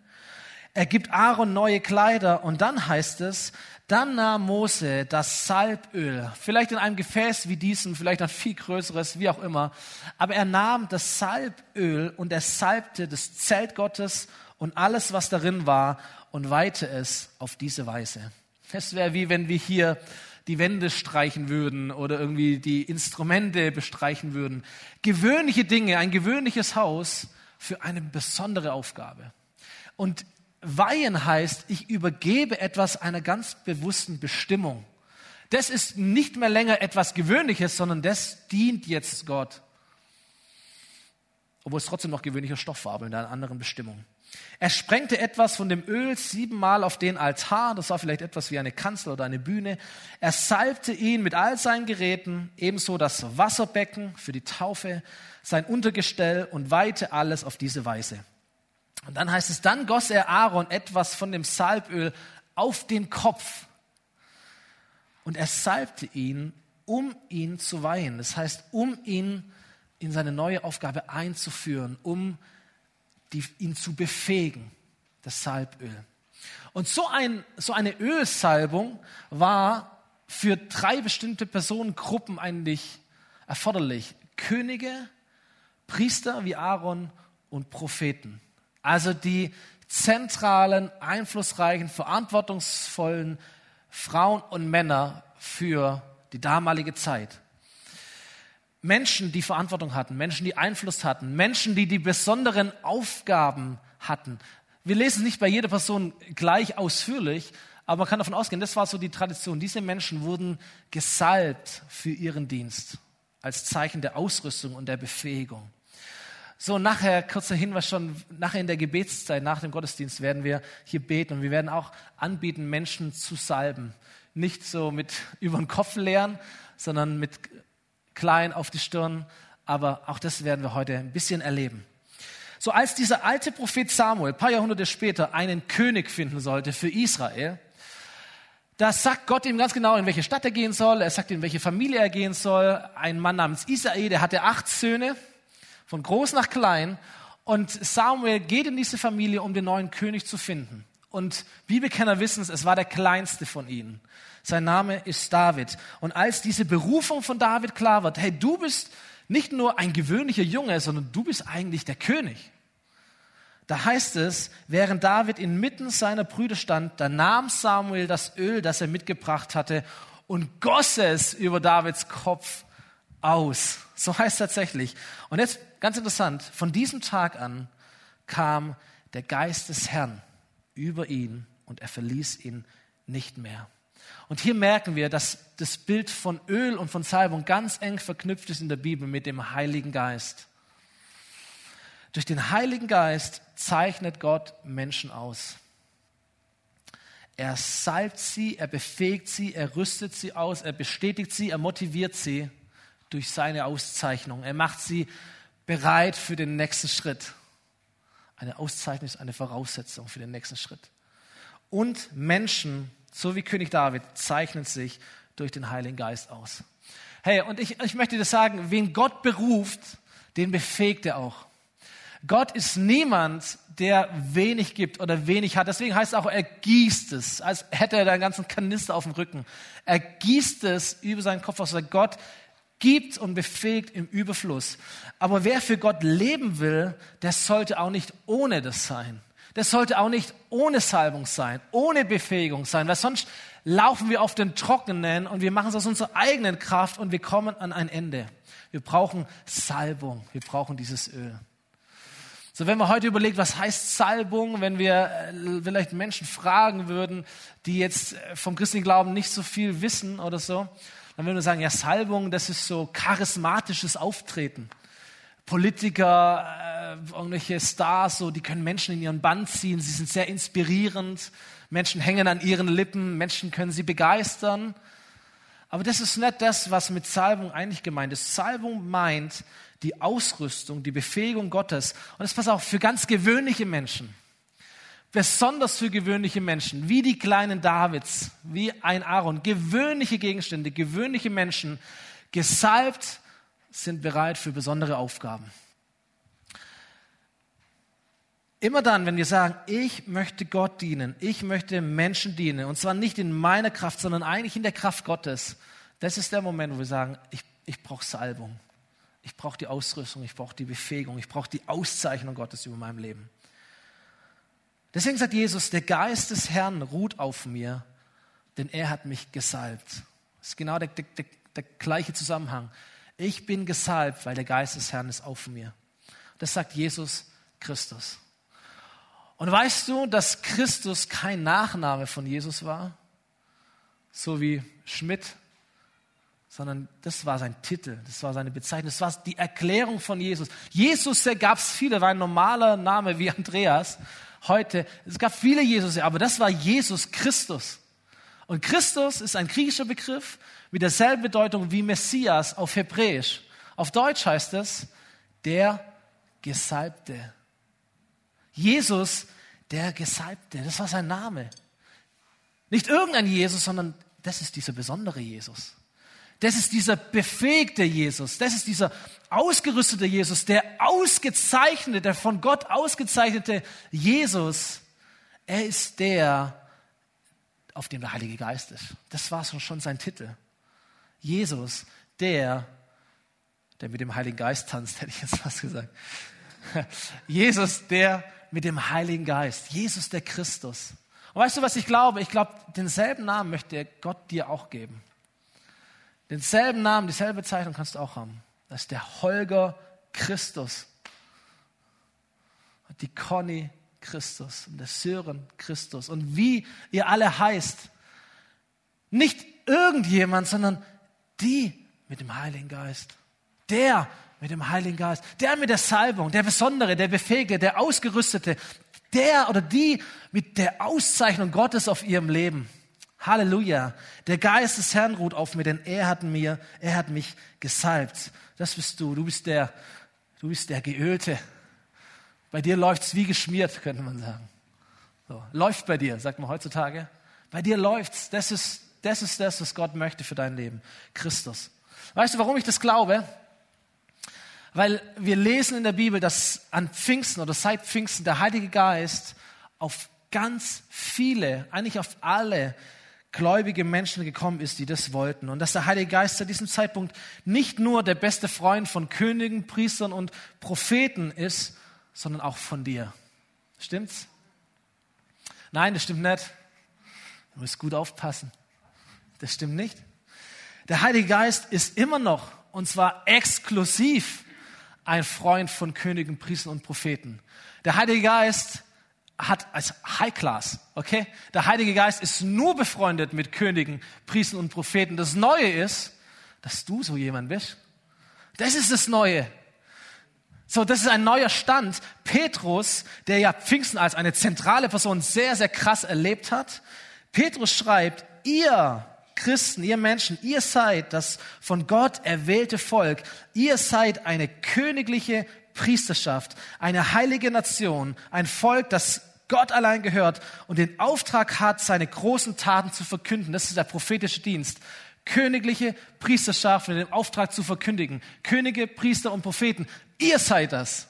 Er gibt Aaron neue Kleider und dann heißt es, dann nahm Mose das Salböl, vielleicht in einem Gefäß wie diesem, vielleicht ein viel größeres, wie auch immer, aber er nahm das Salböl und er salbte das Zelt Gottes und alles, was darin war und weihte es auf diese Weise. Es wäre wie wenn wir hier die Wände streichen würden oder irgendwie die Instrumente bestreichen würden. Gewöhnliche Dinge, ein gewöhnliches Haus für eine besondere Aufgabe. Und weihen heißt, ich übergebe etwas einer ganz bewussten Bestimmung. Das ist nicht mehr länger etwas Gewöhnliches, sondern das dient jetzt Gott. Obwohl es trotzdem noch gewöhnlicher Stoff war, aber in einer anderen Bestimmung. Er sprengte etwas von dem Öl siebenmal auf den Altar, das war vielleicht etwas wie eine Kanzel oder eine Bühne. Er salbte ihn mit all seinen Geräten, ebenso das Wasserbecken für die Taufe, sein Untergestell und weihte alles auf diese Weise. Und dann heißt es, dann goss er Aaron etwas von dem Salböl auf den Kopf und er salbte ihn, um ihn zu weihen. Das heißt, um ihn in seine neue Aufgabe einzuführen, um die, ihn zu befähigen, das Salböl. Und so, ein, so eine Ölsalbung war für drei bestimmte Personengruppen eigentlich erforderlich. Könige, Priester wie Aaron und Propheten. Also die zentralen, einflussreichen, verantwortungsvollen Frauen und Männer für die damalige Zeit. Menschen, die Verantwortung hatten, Menschen, die Einfluss hatten, Menschen, die die besonderen Aufgaben hatten. Wir lesen nicht bei jeder Person gleich ausführlich, aber man kann davon ausgehen, das war so die Tradition. Diese Menschen wurden gesalbt für ihren Dienst als Zeichen der Ausrüstung und der Befähigung. So, nachher, kurzer Hinweis schon, nachher in der Gebetszeit, nach dem Gottesdienst werden wir hier beten und wir werden auch anbieten, Menschen zu salben. Nicht so mit über den Kopf leeren, sondern mit klein auf die Stirn, aber auch das werden wir heute ein bisschen erleben. So als dieser alte Prophet Samuel, paar Jahrhunderte später, einen König finden sollte für Israel, da sagt Gott ihm ganz genau, in welche Stadt er gehen soll. Er sagt ihm, in welche Familie er gehen soll. Ein Mann namens Isae, der hatte acht Söhne, von groß nach klein. Und Samuel geht in diese Familie, um den neuen König zu finden. Und Bibelkenner wissen es, es war der kleinste von ihnen. Sein Name ist David. Und als diese Berufung von David klar wird, hey, du bist nicht nur ein gewöhnlicher Junge, sondern du bist eigentlich der König. Da heißt es, während David inmitten seiner Brüder stand, da nahm Samuel das Öl, das er mitgebracht hatte, und goss es über Davids Kopf aus. So heißt es tatsächlich. Und jetzt ganz interessant, von diesem Tag an kam der Geist des Herrn über ihn und er verließ ihn nicht mehr. Und hier merken wir, dass das Bild von Öl und von Salbung ganz eng verknüpft ist in der Bibel mit dem Heiligen Geist. Durch den Heiligen Geist zeichnet Gott Menschen aus. Er salbt sie, er befähigt sie, er rüstet sie aus, er bestätigt sie, er motiviert sie durch seine Auszeichnung. Er macht sie bereit für den nächsten Schritt. Eine Auszeichnung ist eine Voraussetzung für den nächsten Schritt. Und Menschen so wie König David, zeichnet sich durch den Heiligen Geist aus. Hey, und ich, ich möchte dir sagen, wen Gott beruft, den befähigt er auch. Gott ist niemand, der wenig gibt oder wenig hat. Deswegen heißt es auch, er gießt es, als hätte er einen ganzen Kanister auf dem Rücken. Er gießt es über seinen Kopf aus. Gott gibt und befähigt im Überfluss. Aber wer für Gott leben will, der sollte auch nicht ohne das sein. Das sollte auch nicht ohne Salbung sein, ohne Befähigung sein, weil sonst laufen wir auf den Trockenen und wir machen es aus unserer eigenen Kraft und wir kommen an ein Ende. Wir brauchen Salbung, wir brauchen dieses Öl. So, wenn man heute überlegt, was heißt Salbung, wenn wir äh, vielleicht Menschen fragen würden, die jetzt äh, vom christlichen Glauben nicht so viel wissen oder so, dann würden wir sagen, ja, Salbung, das ist so charismatisches Auftreten. Politiker, äh, irgendwelche Stars, so, die können Menschen in ihren Band ziehen, sie sind sehr inspirierend, Menschen hängen an ihren Lippen, Menschen können sie begeistern. Aber das ist nicht das, was mit Salbung eigentlich gemeint ist. Salbung meint, die Ausrüstung, die Befähigung Gottes. Und das passt auch für ganz gewöhnliche Menschen. Besonders für gewöhnliche Menschen, wie die kleinen Davids, wie ein Aaron. Gewöhnliche Gegenstände, gewöhnliche Menschen, gesalbt, sind bereit für besondere Aufgaben. Immer dann, wenn wir sagen, ich möchte Gott dienen, ich möchte Menschen dienen, und zwar nicht in meiner Kraft, sondern eigentlich in der Kraft Gottes, das ist der Moment, wo wir sagen, ich, ich brauche Salbung. Ich brauche die Ausrüstung, ich brauche die Befähigung, ich brauche die Auszeichnung Gottes über meinem Leben. Deswegen sagt Jesus, der Geist des Herrn ruht auf mir, denn er hat mich gesalbt. Das ist genau der, der, der gleiche Zusammenhang. Ich bin gesalbt, weil der Geist des Herrn ist auf mir. Das sagt Jesus Christus. Und weißt du, dass Christus kein Nachname von Jesus war? So wie Schmidt sondern das war sein Titel, das war seine Bezeichnung, das war die Erklärung von Jesus. Jesus, da gab es viele, war ein normaler Name wie Andreas heute. Es gab viele Jesus, aber das war Jesus Christus. Und Christus ist ein griechischer Begriff mit derselben Bedeutung wie Messias auf Hebräisch. Auf Deutsch heißt es der Gesalbte. Jesus, der Gesalbte, das war sein Name. Nicht irgendein Jesus, sondern das ist dieser besondere Jesus. Das ist dieser befähigte Jesus. Das ist dieser ausgerüstete Jesus, der ausgezeichnete, der von Gott ausgezeichnete Jesus. Er ist der, auf dem der Heilige Geist ist. Das war schon sein Titel. Jesus, der, der mit dem Heiligen Geist tanzt, hätte ich jetzt fast gesagt. Jesus, der mit dem Heiligen Geist. Jesus, der Christus. Und weißt du, was ich glaube? Ich glaube, denselben Namen möchte Gott dir auch geben. Denselben Namen, dieselbe Bezeichnung kannst du auch haben. Das ist der Holger Christus. Die Conny Christus und der Sören Christus. Und wie ihr alle heißt, nicht irgendjemand, sondern die mit dem Heiligen Geist. Der mit dem Heiligen Geist. Der mit der Salbung, der Besondere, der Befähigte, der Ausgerüstete. Der oder die mit der Auszeichnung Gottes auf ihrem Leben. Halleluja. Der Geist des Herrn ruht auf mir, denn er hat mir, er hat mich gesalbt. Das bist du. Du bist der, du bist der Geölte. Bei dir läuft's wie geschmiert, könnte man sagen. So, läuft bei dir, sagt man heutzutage. Bei dir läuft's. Das ist, das ist das, was Gott möchte für dein Leben. Christus. Weißt du, warum ich das glaube? Weil wir lesen in der Bibel, dass an Pfingsten oder seit Pfingsten der Heilige Geist auf ganz viele, eigentlich auf alle gläubige Menschen gekommen ist, die das wollten. Und dass der Heilige Geist zu diesem Zeitpunkt nicht nur der beste Freund von Königen, Priestern und Propheten ist, sondern auch von dir. Stimmt's? Nein, das stimmt nicht. Du musst gut aufpassen. Das stimmt nicht. Der Heilige Geist ist immer noch, und zwar exklusiv, ein Freund von Königen, Priestern und Propheten. Der Heilige Geist hat als High Class, okay? Der Heilige Geist ist nur befreundet mit Königen, Priestern und Propheten. Das Neue ist, dass du so jemand bist. Das ist das Neue. So, das ist ein neuer Stand. Petrus, der ja Pfingsten als eine zentrale Person sehr, sehr krass erlebt hat. Petrus schreibt, ihr Christen, ihr Menschen, ihr seid das von Gott erwählte Volk. Ihr seid eine königliche Priesterschaft, eine heilige Nation, ein Volk, das Gott allein gehört und den Auftrag hat, seine großen Taten zu verkünden. Das ist der prophetische Dienst. Königliche Priesterschaft mit dem Auftrag zu verkündigen. Könige, Priester und Propheten. Ihr seid das,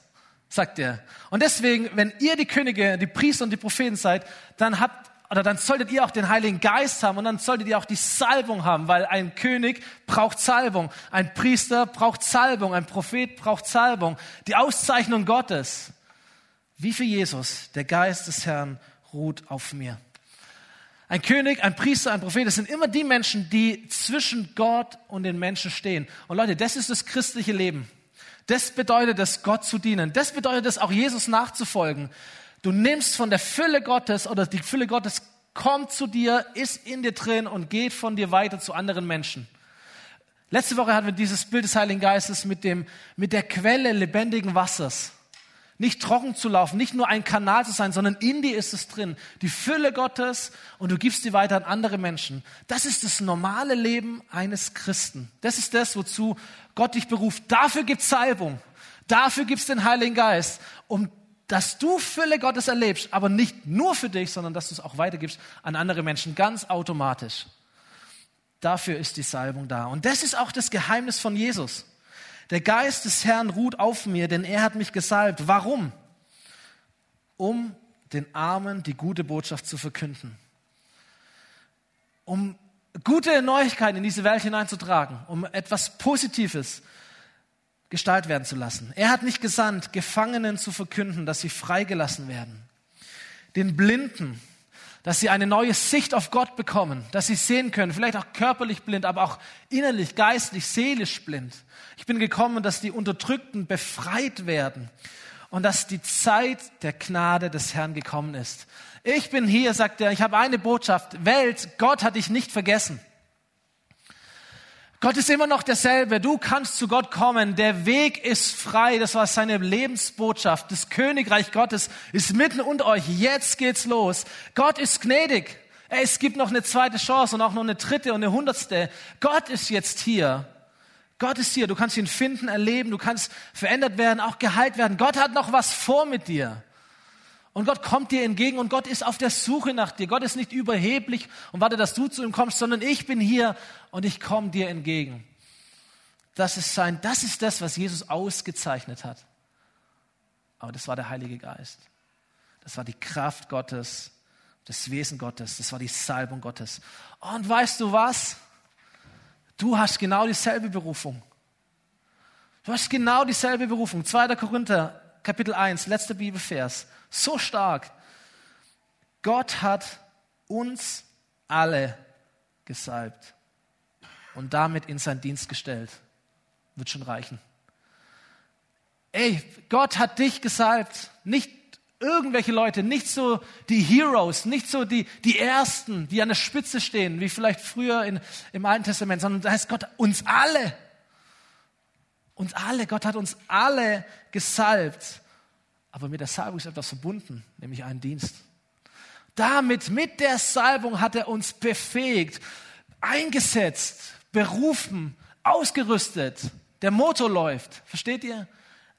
sagt er. Und deswegen, wenn ihr die Könige, die Priester und die Propheten seid, dann habt oder dann solltet ihr auch den Heiligen Geist haben und dann solltet ihr auch die Salbung haben, weil ein König braucht Salbung, ein Priester braucht Salbung, ein Prophet braucht Salbung, die Auszeichnung Gottes. wie für Jesus, der Geist des Herrn ruht auf mir. Ein König, ein Priester, ein Prophet, das sind immer die Menschen, die zwischen Gott und den Menschen stehen. Und Leute, das ist das christliche Leben. Das bedeutet es, Gott zu dienen. Das bedeutet es, auch Jesus nachzufolgen. Du nimmst von der Fülle Gottes oder die Fülle Gottes kommt zu dir, ist in dir drin und geht von dir weiter zu anderen Menschen. Letzte Woche hatten wir dieses Bild des Heiligen Geistes mit dem, mit der Quelle lebendigen Wassers. Nicht trocken zu laufen, nicht nur ein Kanal zu sein, sondern in dir ist es drin. Die Fülle Gottes und du gibst sie weiter an andere Menschen. Das ist das normale Leben eines Christen. Das ist das, wozu Gott dich beruft. Dafür gibt's Salbung. Dafür gibt's den Heiligen Geist, um dass du Fülle Gottes erlebst, aber nicht nur für dich, sondern dass du es auch weitergibst an andere Menschen, ganz automatisch. Dafür ist die Salbung da. Und das ist auch das Geheimnis von Jesus. Der Geist des Herrn ruht auf mir, denn er hat mich gesalbt. Warum? Um den Armen die gute Botschaft zu verkünden. Um gute Neuigkeiten in diese Welt hineinzutragen, um etwas Positives Gestalt werden zu lassen. Er hat mich gesandt, Gefangenen zu verkünden, dass sie freigelassen werden. Den Blinden, dass sie eine neue Sicht auf Gott bekommen, dass sie sehen können, vielleicht auch körperlich blind, aber auch innerlich, geistlich, seelisch blind. Ich bin gekommen, dass die Unterdrückten befreit werden und dass die Zeit der Gnade des Herrn gekommen ist. Ich bin hier, sagt er, ich habe eine Botschaft. Welt, Gott hat dich nicht vergessen. Gott ist immer noch derselbe. Du kannst zu Gott kommen. Der Weg ist frei. Das war seine Lebensbotschaft. Das Königreich Gottes ist mitten unter euch. Jetzt geht's los. Gott ist gnädig. Es gibt noch eine zweite Chance und auch noch eine dritte und eine hundertste. Gott ist jetzt hier. Gott ist hier. Du kannst ihn finden, erleben. Du kannst verändert werden, auch geheilt werden. Gott hat noch was vor mit dir. Und Gott kommt dir entgegen und Gott ist auf der Suche nach dir. Gott ist nicht überheblich und warte, dass du zu ihm kommst, sondern ich bin hier und ich komme dir entgegen. Das ist sein, das ist das, was Jesus ausgezeichnet hat. Aber das war der Heilige Geist. Das war die Kraft Gottes, das Wesen Gottes, das war die Salbung Gottes. Und weißt du was? Du hast genau dieselbe Berufung. Du hast genau dieselbe Berufung. 2. Korinther, Kapitel 1, letzter Bibelvers so stark. Gott hat uns alle gesalbt und damit in seinen Dienst gestellt. Wird schon reichen. Ey, Gott hat dich gesalbt, nicht irgendwelche Leute, nicht so die Heroes, nicht so die, die Ersten, die an der Spitze stehen, wie vielleicht früher in, im Alten Testament, sondern da heißt Gott uns alle. Uns alle, Gott hat uns alle gesalbt. Aber mit der Salbung ist etwas verbunden, nämlich einen Dienst. Damit, mit der Salbung hat er uns befähigt, eingesetzt, berufen, ausgerüstet. Der Motor läuft. Versteht ihr?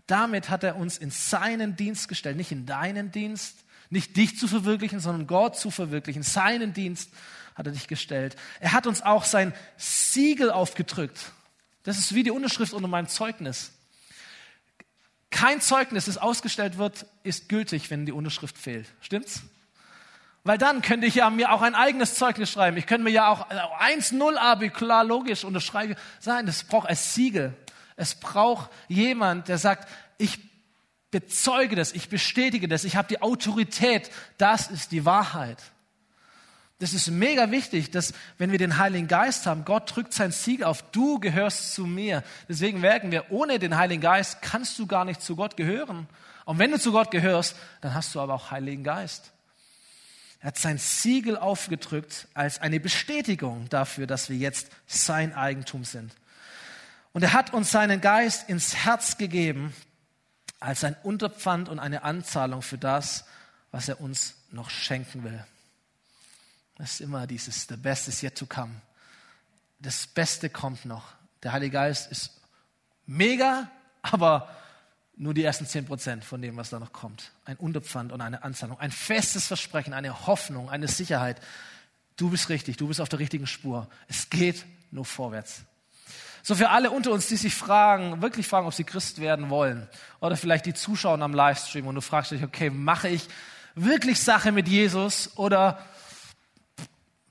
Damit hat er uns in seinen Dienst gestellt, nicht in deinen Dienst, nicht dich zu verwirklichen, sondern Gott zu verwirklichen. Seinen Dienst hat er dich gestellt. Er hat uns auch sein Siegel aufgedrückt. Das ist wie die Unterschrift unter meinem Zeugnis. Kein Zeugnis, das ausgestellt wird, ist gültig, wenn die Unterschrift fehlt. Stimmt's? Weil dann könnte ich ja mir auch ein eigenes Zeugnis schreiben. Ich könnte mir ja auch 1-0 AB, klar, logisch, unterschreiben. Sein, das braucht ein Siegel. Es braucht jemand, der sagt, ich bezeuge das, ich bestätige das, ich habe die Autorität. Das ist die Wahrheit. Das ist mega wichtig, dass wenn wir den Heiligen Geist haben, Gott drückt sein Sieg auf, du gehörst zu mir. Deswegen merken wir, ohne den Heiligen Geist kannst du gar nicht zu Gott gehören. Und wenn du zu Gott gehörst, dann hast du aber auch Heiligen Geist. Er hat sein Siegel aufgedrückt als eine Bestätigung dafür, dass wir jetzt sein Eigentum sind. Und er hat uns seinen Geist ins Herz gegeben als ein Unterpfand und eine Anzahlung für das, was er uns noch schenken will. Das ist immer dieses, the best is yet to come. Das Beste kommt noch. Der Heilige Geist ist mega, aber nur die ersten zehn Prozent von dem, was da noch kommt. Ein Unterpfand und eine Anzahlung, ein festes Versprechen, eine Hoffnung, eine Sicherheit. Du bist richtig, du bist auf der richtigen Spur. Es geht nur vorwärts. So für alle unter uns, die sich fragen, wirklich fragen, ob sie Christ werden wollen, oder vielleicht die Zuschauer am Livestream und du fragst dich, okay, mache ich wirklich Sache mit Jesus oder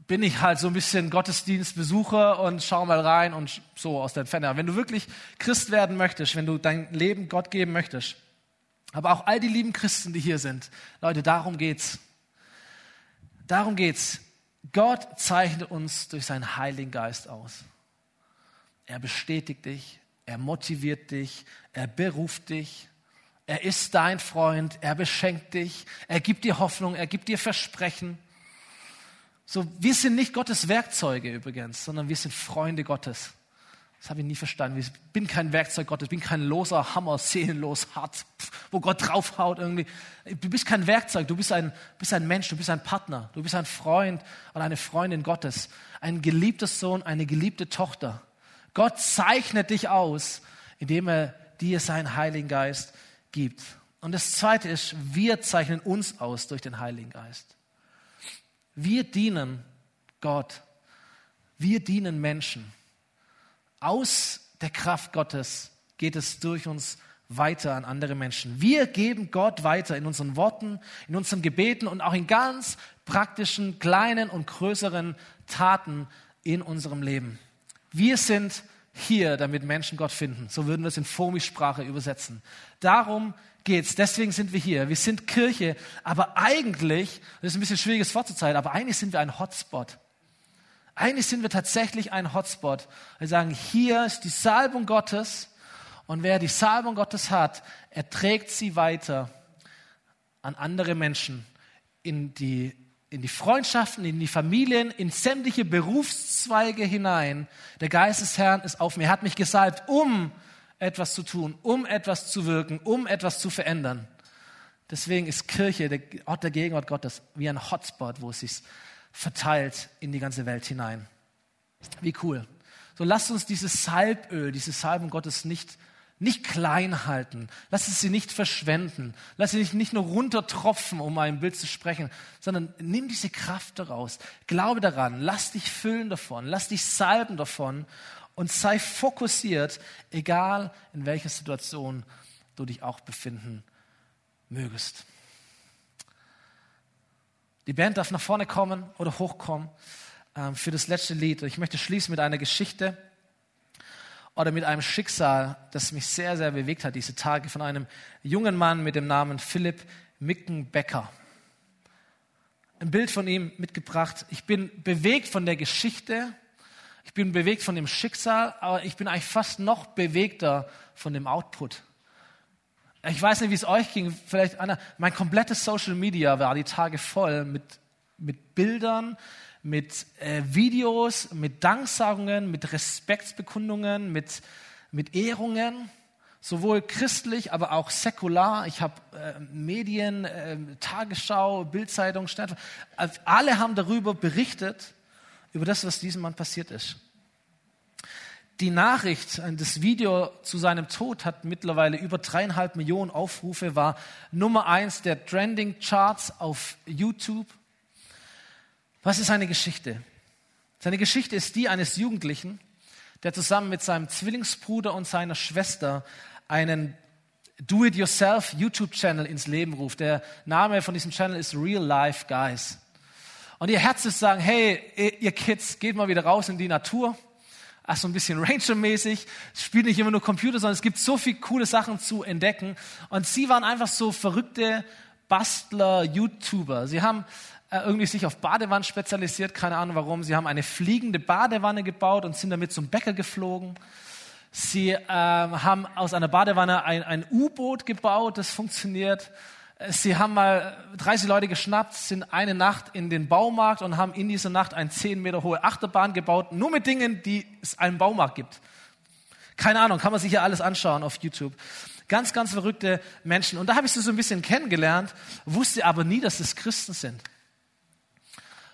bin ich halt so ein bisschen Gottesdienstbesucher und schau mal rein und so aus der Entfernung. Wenn du wirklich Christ werden möchtest, wenn du dein Leben Gott geben möchtest, Aber auch all die lieben Christen, die hier sind. Leute, darum geht's. Darum geht's. Gott zeichnet uns durch seinen Heiligen Geist aus. Er bestätigt dich, er motiviert dich, er beruft dich, er ist dein Freund, er beschenkt dich, er gibt dir Hoffnung, er gibt dir Versprechen. So, wir sind nicht Gottes Werkzeuge übrigens, sondern wir sind Freunde Gottes. Das habe ich nie verstanden. Ich bin kein Werkzeug Gottes, ich bin kein loser Hammer, seelenlos, hart, wo Gott draufhaut irgendwie. Du bist kein Werkzeug, du bist ein, bist ein Mensch, du bist ein Partner, du bist ein Freund oder eine Freundin Gottes, ein geliebter Sohn, eine geliebte Tochter. Gott zeichnet dich aus, indem er dir seinen Heiligen Geist gibt. Und das Zweite ist, wir zeichnen uns aus durch den Heiligen Geist. Wir dienen Gott. Wir dienen Menschen. Aus der Kraft Gottes geht es durch uns weiter an andere Menschen. Wir geben Gott weiter in unseren Worten, in unseren Gebeten und auch in ganz praktischen, kleinen und größeren Taten in unserem Leben. Wir sind hier, damit Menschen Gott finden. So würden wir es in Fomi-Sprache übersetzen. Darum geht's. Deswegen sind wir hier. Wir sind Kirche, aber eigentlich, das ist ein bisschen schwieriges Wort zur Zeit, aber eigentlich sind wir ein Hotspot. Eigentlich sind wir tatsächlich ein Hotspot. Wir sagen, hier ist die Salbung Gottes und wer die Salbung Gottes hat, er trägt sie weiter an andere Menschen in die, in die Freundschaften, in die Familien, in sämtliche Berufszweige hinein. Der Geist des Herrn ist auf mir. Er hat mich gesalbt, um etwas zu tun, um etwas zu wirken, um etwas zu verändern. Deswegen ist Kirche, der Ort der Gegenwart Gottes, wie ein Hotspot, wo es sich verteilt in die ganze Welt hinein. Wie cool. So lasst uns dieses Salböl, diese Salbung Gottes nicht, nicht klein halten. Lass es sie nicht verschwenden. Lass sie nicht nur runtertropfen, um ein Bild zu sprechen, sondern nimm diese Kraft daraus. Glaube daran. Lass dich füllen davon. Lass dich salben davon und sei fokussiert, egal in welcher Situation du dich auch befinden mögest. Die Band darf nach vorne kommen oder hochkommen ähm, für das letzte Lied. Ich möchte schließen mit einer Geschichte oder mit einem Schicksal, das mich sehr, sehr bewegt hat diese Tage von einem jungen Mann mit dem Namen Philipp Mickenbecker. Ein Bild von ihm mitgebracht. Ich bin bewegt von der Geschichte, ich bin bewegt von dem Schicksal, aber ich bin eigentlich fast noch bewegter von dem Output. Ich weiß nicht, wie es euch ging. Vielleicht einer, mein komplettes Social Media war die Tage voll mit, mit Bildern, mit äh, Videos, mit Danksagungen, mit Respektsbekundungen, mit, mit Ehrungen, sowohl christlich, aber auch säkular. Ich habe äh, Medien, äh, Tagesschau, Bildzeitung, also alle haben darüber berichtet, über das, was diesem Mann passiert ist. Die Nachricht, äh, das Video zu seinem Tod hat mittlerweile über dreieinhalb Millionen Aufrufe, war Nummer eins der Trending Charts auf YouTube. Was ist seine Geschichte? Seine Geschichte ist die eines Jugendlichen, der zusammen mit seinem Zwillingsbruder und seiner Schwester einen Do-it-yourself YouTube-Channel ins Leben ruft. Der Name von diesem Channel ist Real Life Guys. Und ihr Herz ist sagen, hey, ihr Kids, geht mal wieder raus in die Natur ach, so ein bisschen Ranger-mäßig, spielt nicht immer nur Computer, sondern es gibt so viele coole Sachen zu entdecken. Und sie waren einfach so verrückte Bastler, YouTuber. Sie haben äh, irgendwie sich auf Badewannen spezialisiert, keine Ahnung warum. Sie haben eine fliegende Badewanne gebaut und sind damit zum Bäcker geflogen. Sie äh, haben aus einer Badewanne ein, ein U-Boot gebaut, das funktioniert. Sie haben mal 30 Leute geschnappt, sind eine Nacht in den Baumarkt und haben in dieser Nacht eine 10 Meter hohe Achterbahn gebaut, nur mit Dingen, die es einen Baumarkt gibt. Keine Ahnung, kann man sich ja alles anschauen auf YouTube. Ganz, ganz verrückte Menschen. Und da habe ich sie so ein bisschen kennengelernt, wusste aber nie, dass es Christen sind.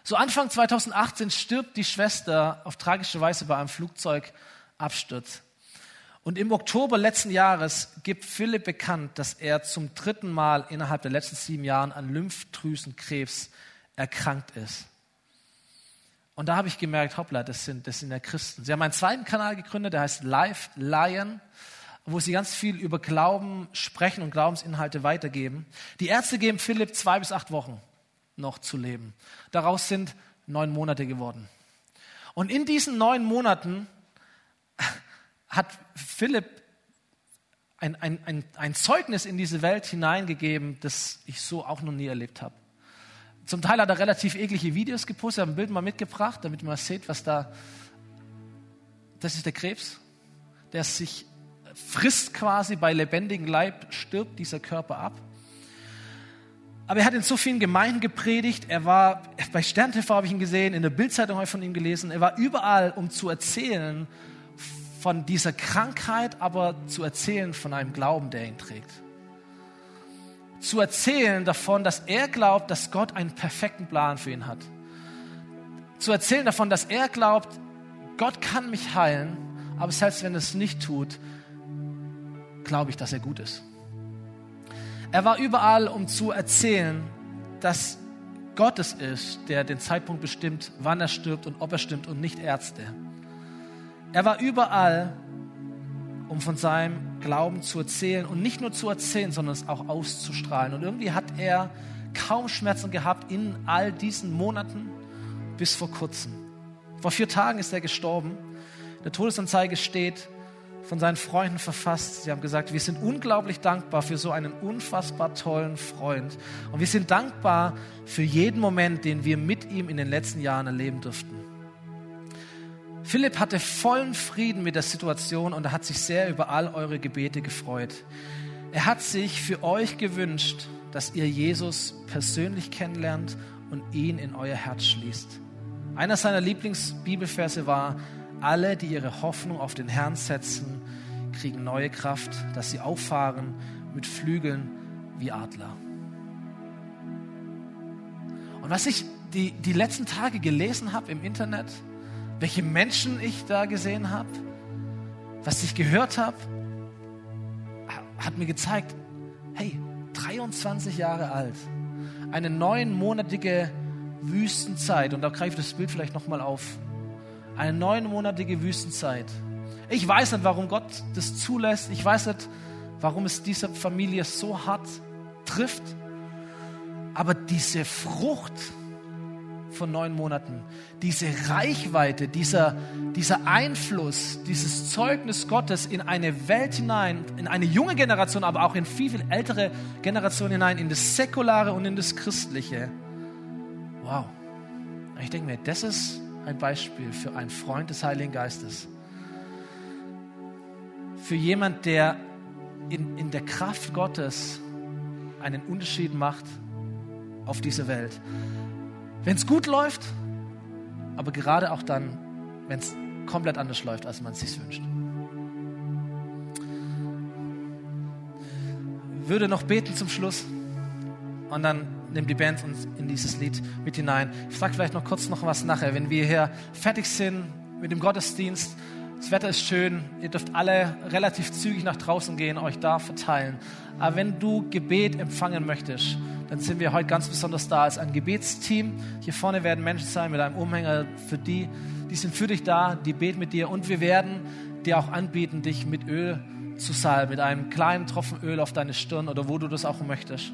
So Anfang 2018 stirbt die Schwester auf tragische Weise bei einem Flugzeugabsturz. Und im Oktober letzten Jahres gibt Philipp bekannt, dass er zum dritten Mal innerhalb der letzten sieben Jahren an Lymphdrüsenkrebs erkrankt ist. Und da habe ich gemerkt, hoppla, das sind, das sind ja Christen. Sie haben einen zweiten Kanal gegründet, der heißt Live Lion, wo sie ganz viel über Glauben sprechen und Glaubensinhalte weitergeben. Die Ärzte geben Philipp zwei bis acht Wochen noch zu leben. Daraus sind neun Monate geworden. Und in diesen neun Monaten hat Philipp ein, ein, ein, ein Zeugnis in diese Welt hineingegeben, das ich so auch noch nie erlebt habe. Zum Teil hat er relativ eklige Videos gepostet, hat ein Bild mal mitgebracht, damit man seht, was da. Das ist der Krebs, der sich frisst quasi bei lebendigem Leib, stirbt dieser Körper ab. Aber er hat in so vielen Gemeinden gepredigt. Er war, bei Stern TV habe ich ihn gesehen, in der Bildzeitung habe ich von ihm gelesen. Er war überall, um zu erzählen von dieser Krankheit, aber zu erzählen von einem Glauben, der ihn trägt. Zu erzählen davon, dass er glaubt, dass Gott einen perfekten Plan für ihn hat. Zu erzählen davon, dass er glaubt, Gott kann mich heilen, aber selbst wenn er es nicht tut, glaube ich, dass er gut ist. Er war überall, um zu erzählen, dass Gott es ist, der den Zeitpunkt bestimmt, wann er stirbt und ob er stirbt und nicht Ärzte. Er war überall, um von seinem Glauben zu erzählen und nicht nur zu erzählen, sondern es auch auszustrahlen. Und irgendwie hat er kaum Schmerzen gehabt in all diesen Monaten bis vor kurzem. Vor vier Tagen ist er gestorben. Der Todesanzeige steht, von seinen Freunden verfasst. Sie haben gesagt, wir sind unglaublich dankbar für so einen unfassbar tollen Freund. Und wir sind dankbar für jeden Moment, den wir mit ihm in den letzten Jahren erleben durften. Philipp hatte vollen Frieden mit der Situation und er hat sich sehr über all eure Gebete gefreut. Er hat sich für euch gewünscht, dass ihr Jesus persönlich kennenlernt und ihn in euer Herz schließt. Einer seiner Lieblingsbibelverse war, alle, die ihre Hoffnung auf den Herrn setzen, kriegen neue Kraft, dass sie auffahren mit Flügeln wie Adler. Und was ich die, die letzten Tage gelesen habe im Internet, welche Menschen ich da gesehen habe, was ich gehört habe, hat mir gezeigt, hey, 23 Jahre alt, eine neunmonatige Wüstenzeit, und da greift das Bild vielleicht nochmal auf, eine neunmonatige Wüstenzeit. Ich weiß nicht, warum Gott das zulässt. Ich weiß nicht, warum es diese Familie so hart trifft. Aber diese Frucht von neun Monaten, diese Reichweite, dieser, dieser Einfluss, dieses Zeugnis Gottes in eine Welt hinein, in eine junge Generation, aber auch in viel, viel ältere Generationen hinein, in das Säkulare und in das Christliche. Wow. Ich denke mir, das ist ein Beispiel für einen Freund des Heiligen Geistes. Für jemand, der in, in der Kraft Gottes einen Unterschied macht auf dieser Welt. Wenn es gut läuft, aber gerade auch dann, wenn es komplett anders läuft, als man es sich wünscht. Würde noch beten zum Schluss und dann nimmt die Band uns in dieses Lied mit hinein. Ich sage vielleicht noch kurz noch was nachher, wenn wir hier fertig sind mit dem Gottesdienst. Das Wetter ist schön, ihr dürft alle relativ zügig nach draußen gehen, euch da verteilen. Aber wenn du Gebet empfangen möchtest, dann sind wir heute ganz besonders da als ein Gebetsteam. Hier vorne werden Menschen sein mit einem Umhänger für die, die sind für dich da, die beten mit dir und wir werden dir auch anbieten, dich mit Öl zu salben, mit einem kleinen Tropfen Öl auf deine Stirn oder wo du das auch möchtest.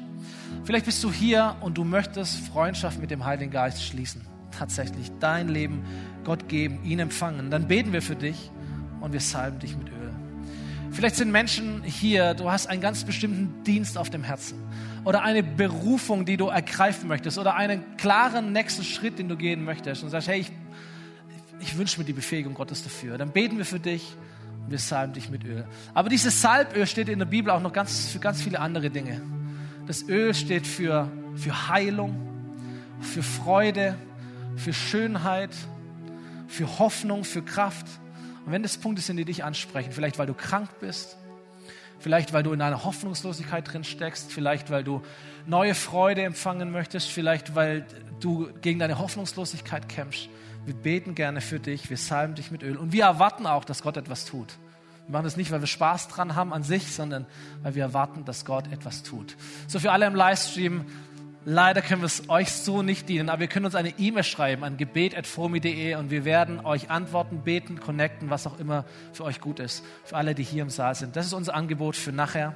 Vielleicht bist du hier und du möchtest Freundschaft mit dem Heiligen Geist schließen. Tatsächlich dein Leben Gott geben, ihn empfangen. Dann beten wir für dich und wir salben dich mit Öl. Vielleicht sind Menschen hier, du hast einen ganz bestimmten Dienst auf dem Herzen oder eine Berufung, die du ergreifen möchtest oder einen klaren nächsten Schritt, den du gehen möchtest und sagst, hey, ich, ich wünsche mir die Befähigung Gottes dafür. Dann beten wir für dich und wir salben dich mit Öl. Aber dieses Salböl steht in der Bibel auch noch ganz, für ganz viele andere Dinge. Das Öl steht für, für Heilung, für Freude, für Schönheit, für Hoffnung, für Kraft. Und wenn das Punkte sind, die dich ansprechen, vielleicht weil du krank bist, vielleicht weil du in einer Hoffnungslosigkeit drin steckst, vielleicht weil du neue Freude empfangen möchtest, vielleicht weil du gegen deine Hoffnungslosigkeit kämpfst. Wir beten gerne für dich, wir salben dich mit Öl und wir erwarten auch, dass Gott etwas tut. Wir machen das nicht, weil wir Spaß dran haben an sich, sondern weil wir erwarten, dass Gott etwas tut. So für alle im Livestream, leider können wir es euch so nicht dienen, aber wir können uns eine E-Mail schreiben an gebet.fomi.de und wir werden euch antworten, beten, connecten, was auch immer für euch gut ist. Für alle, die hier im Saal sind. Das ist unser Angebot für nachher.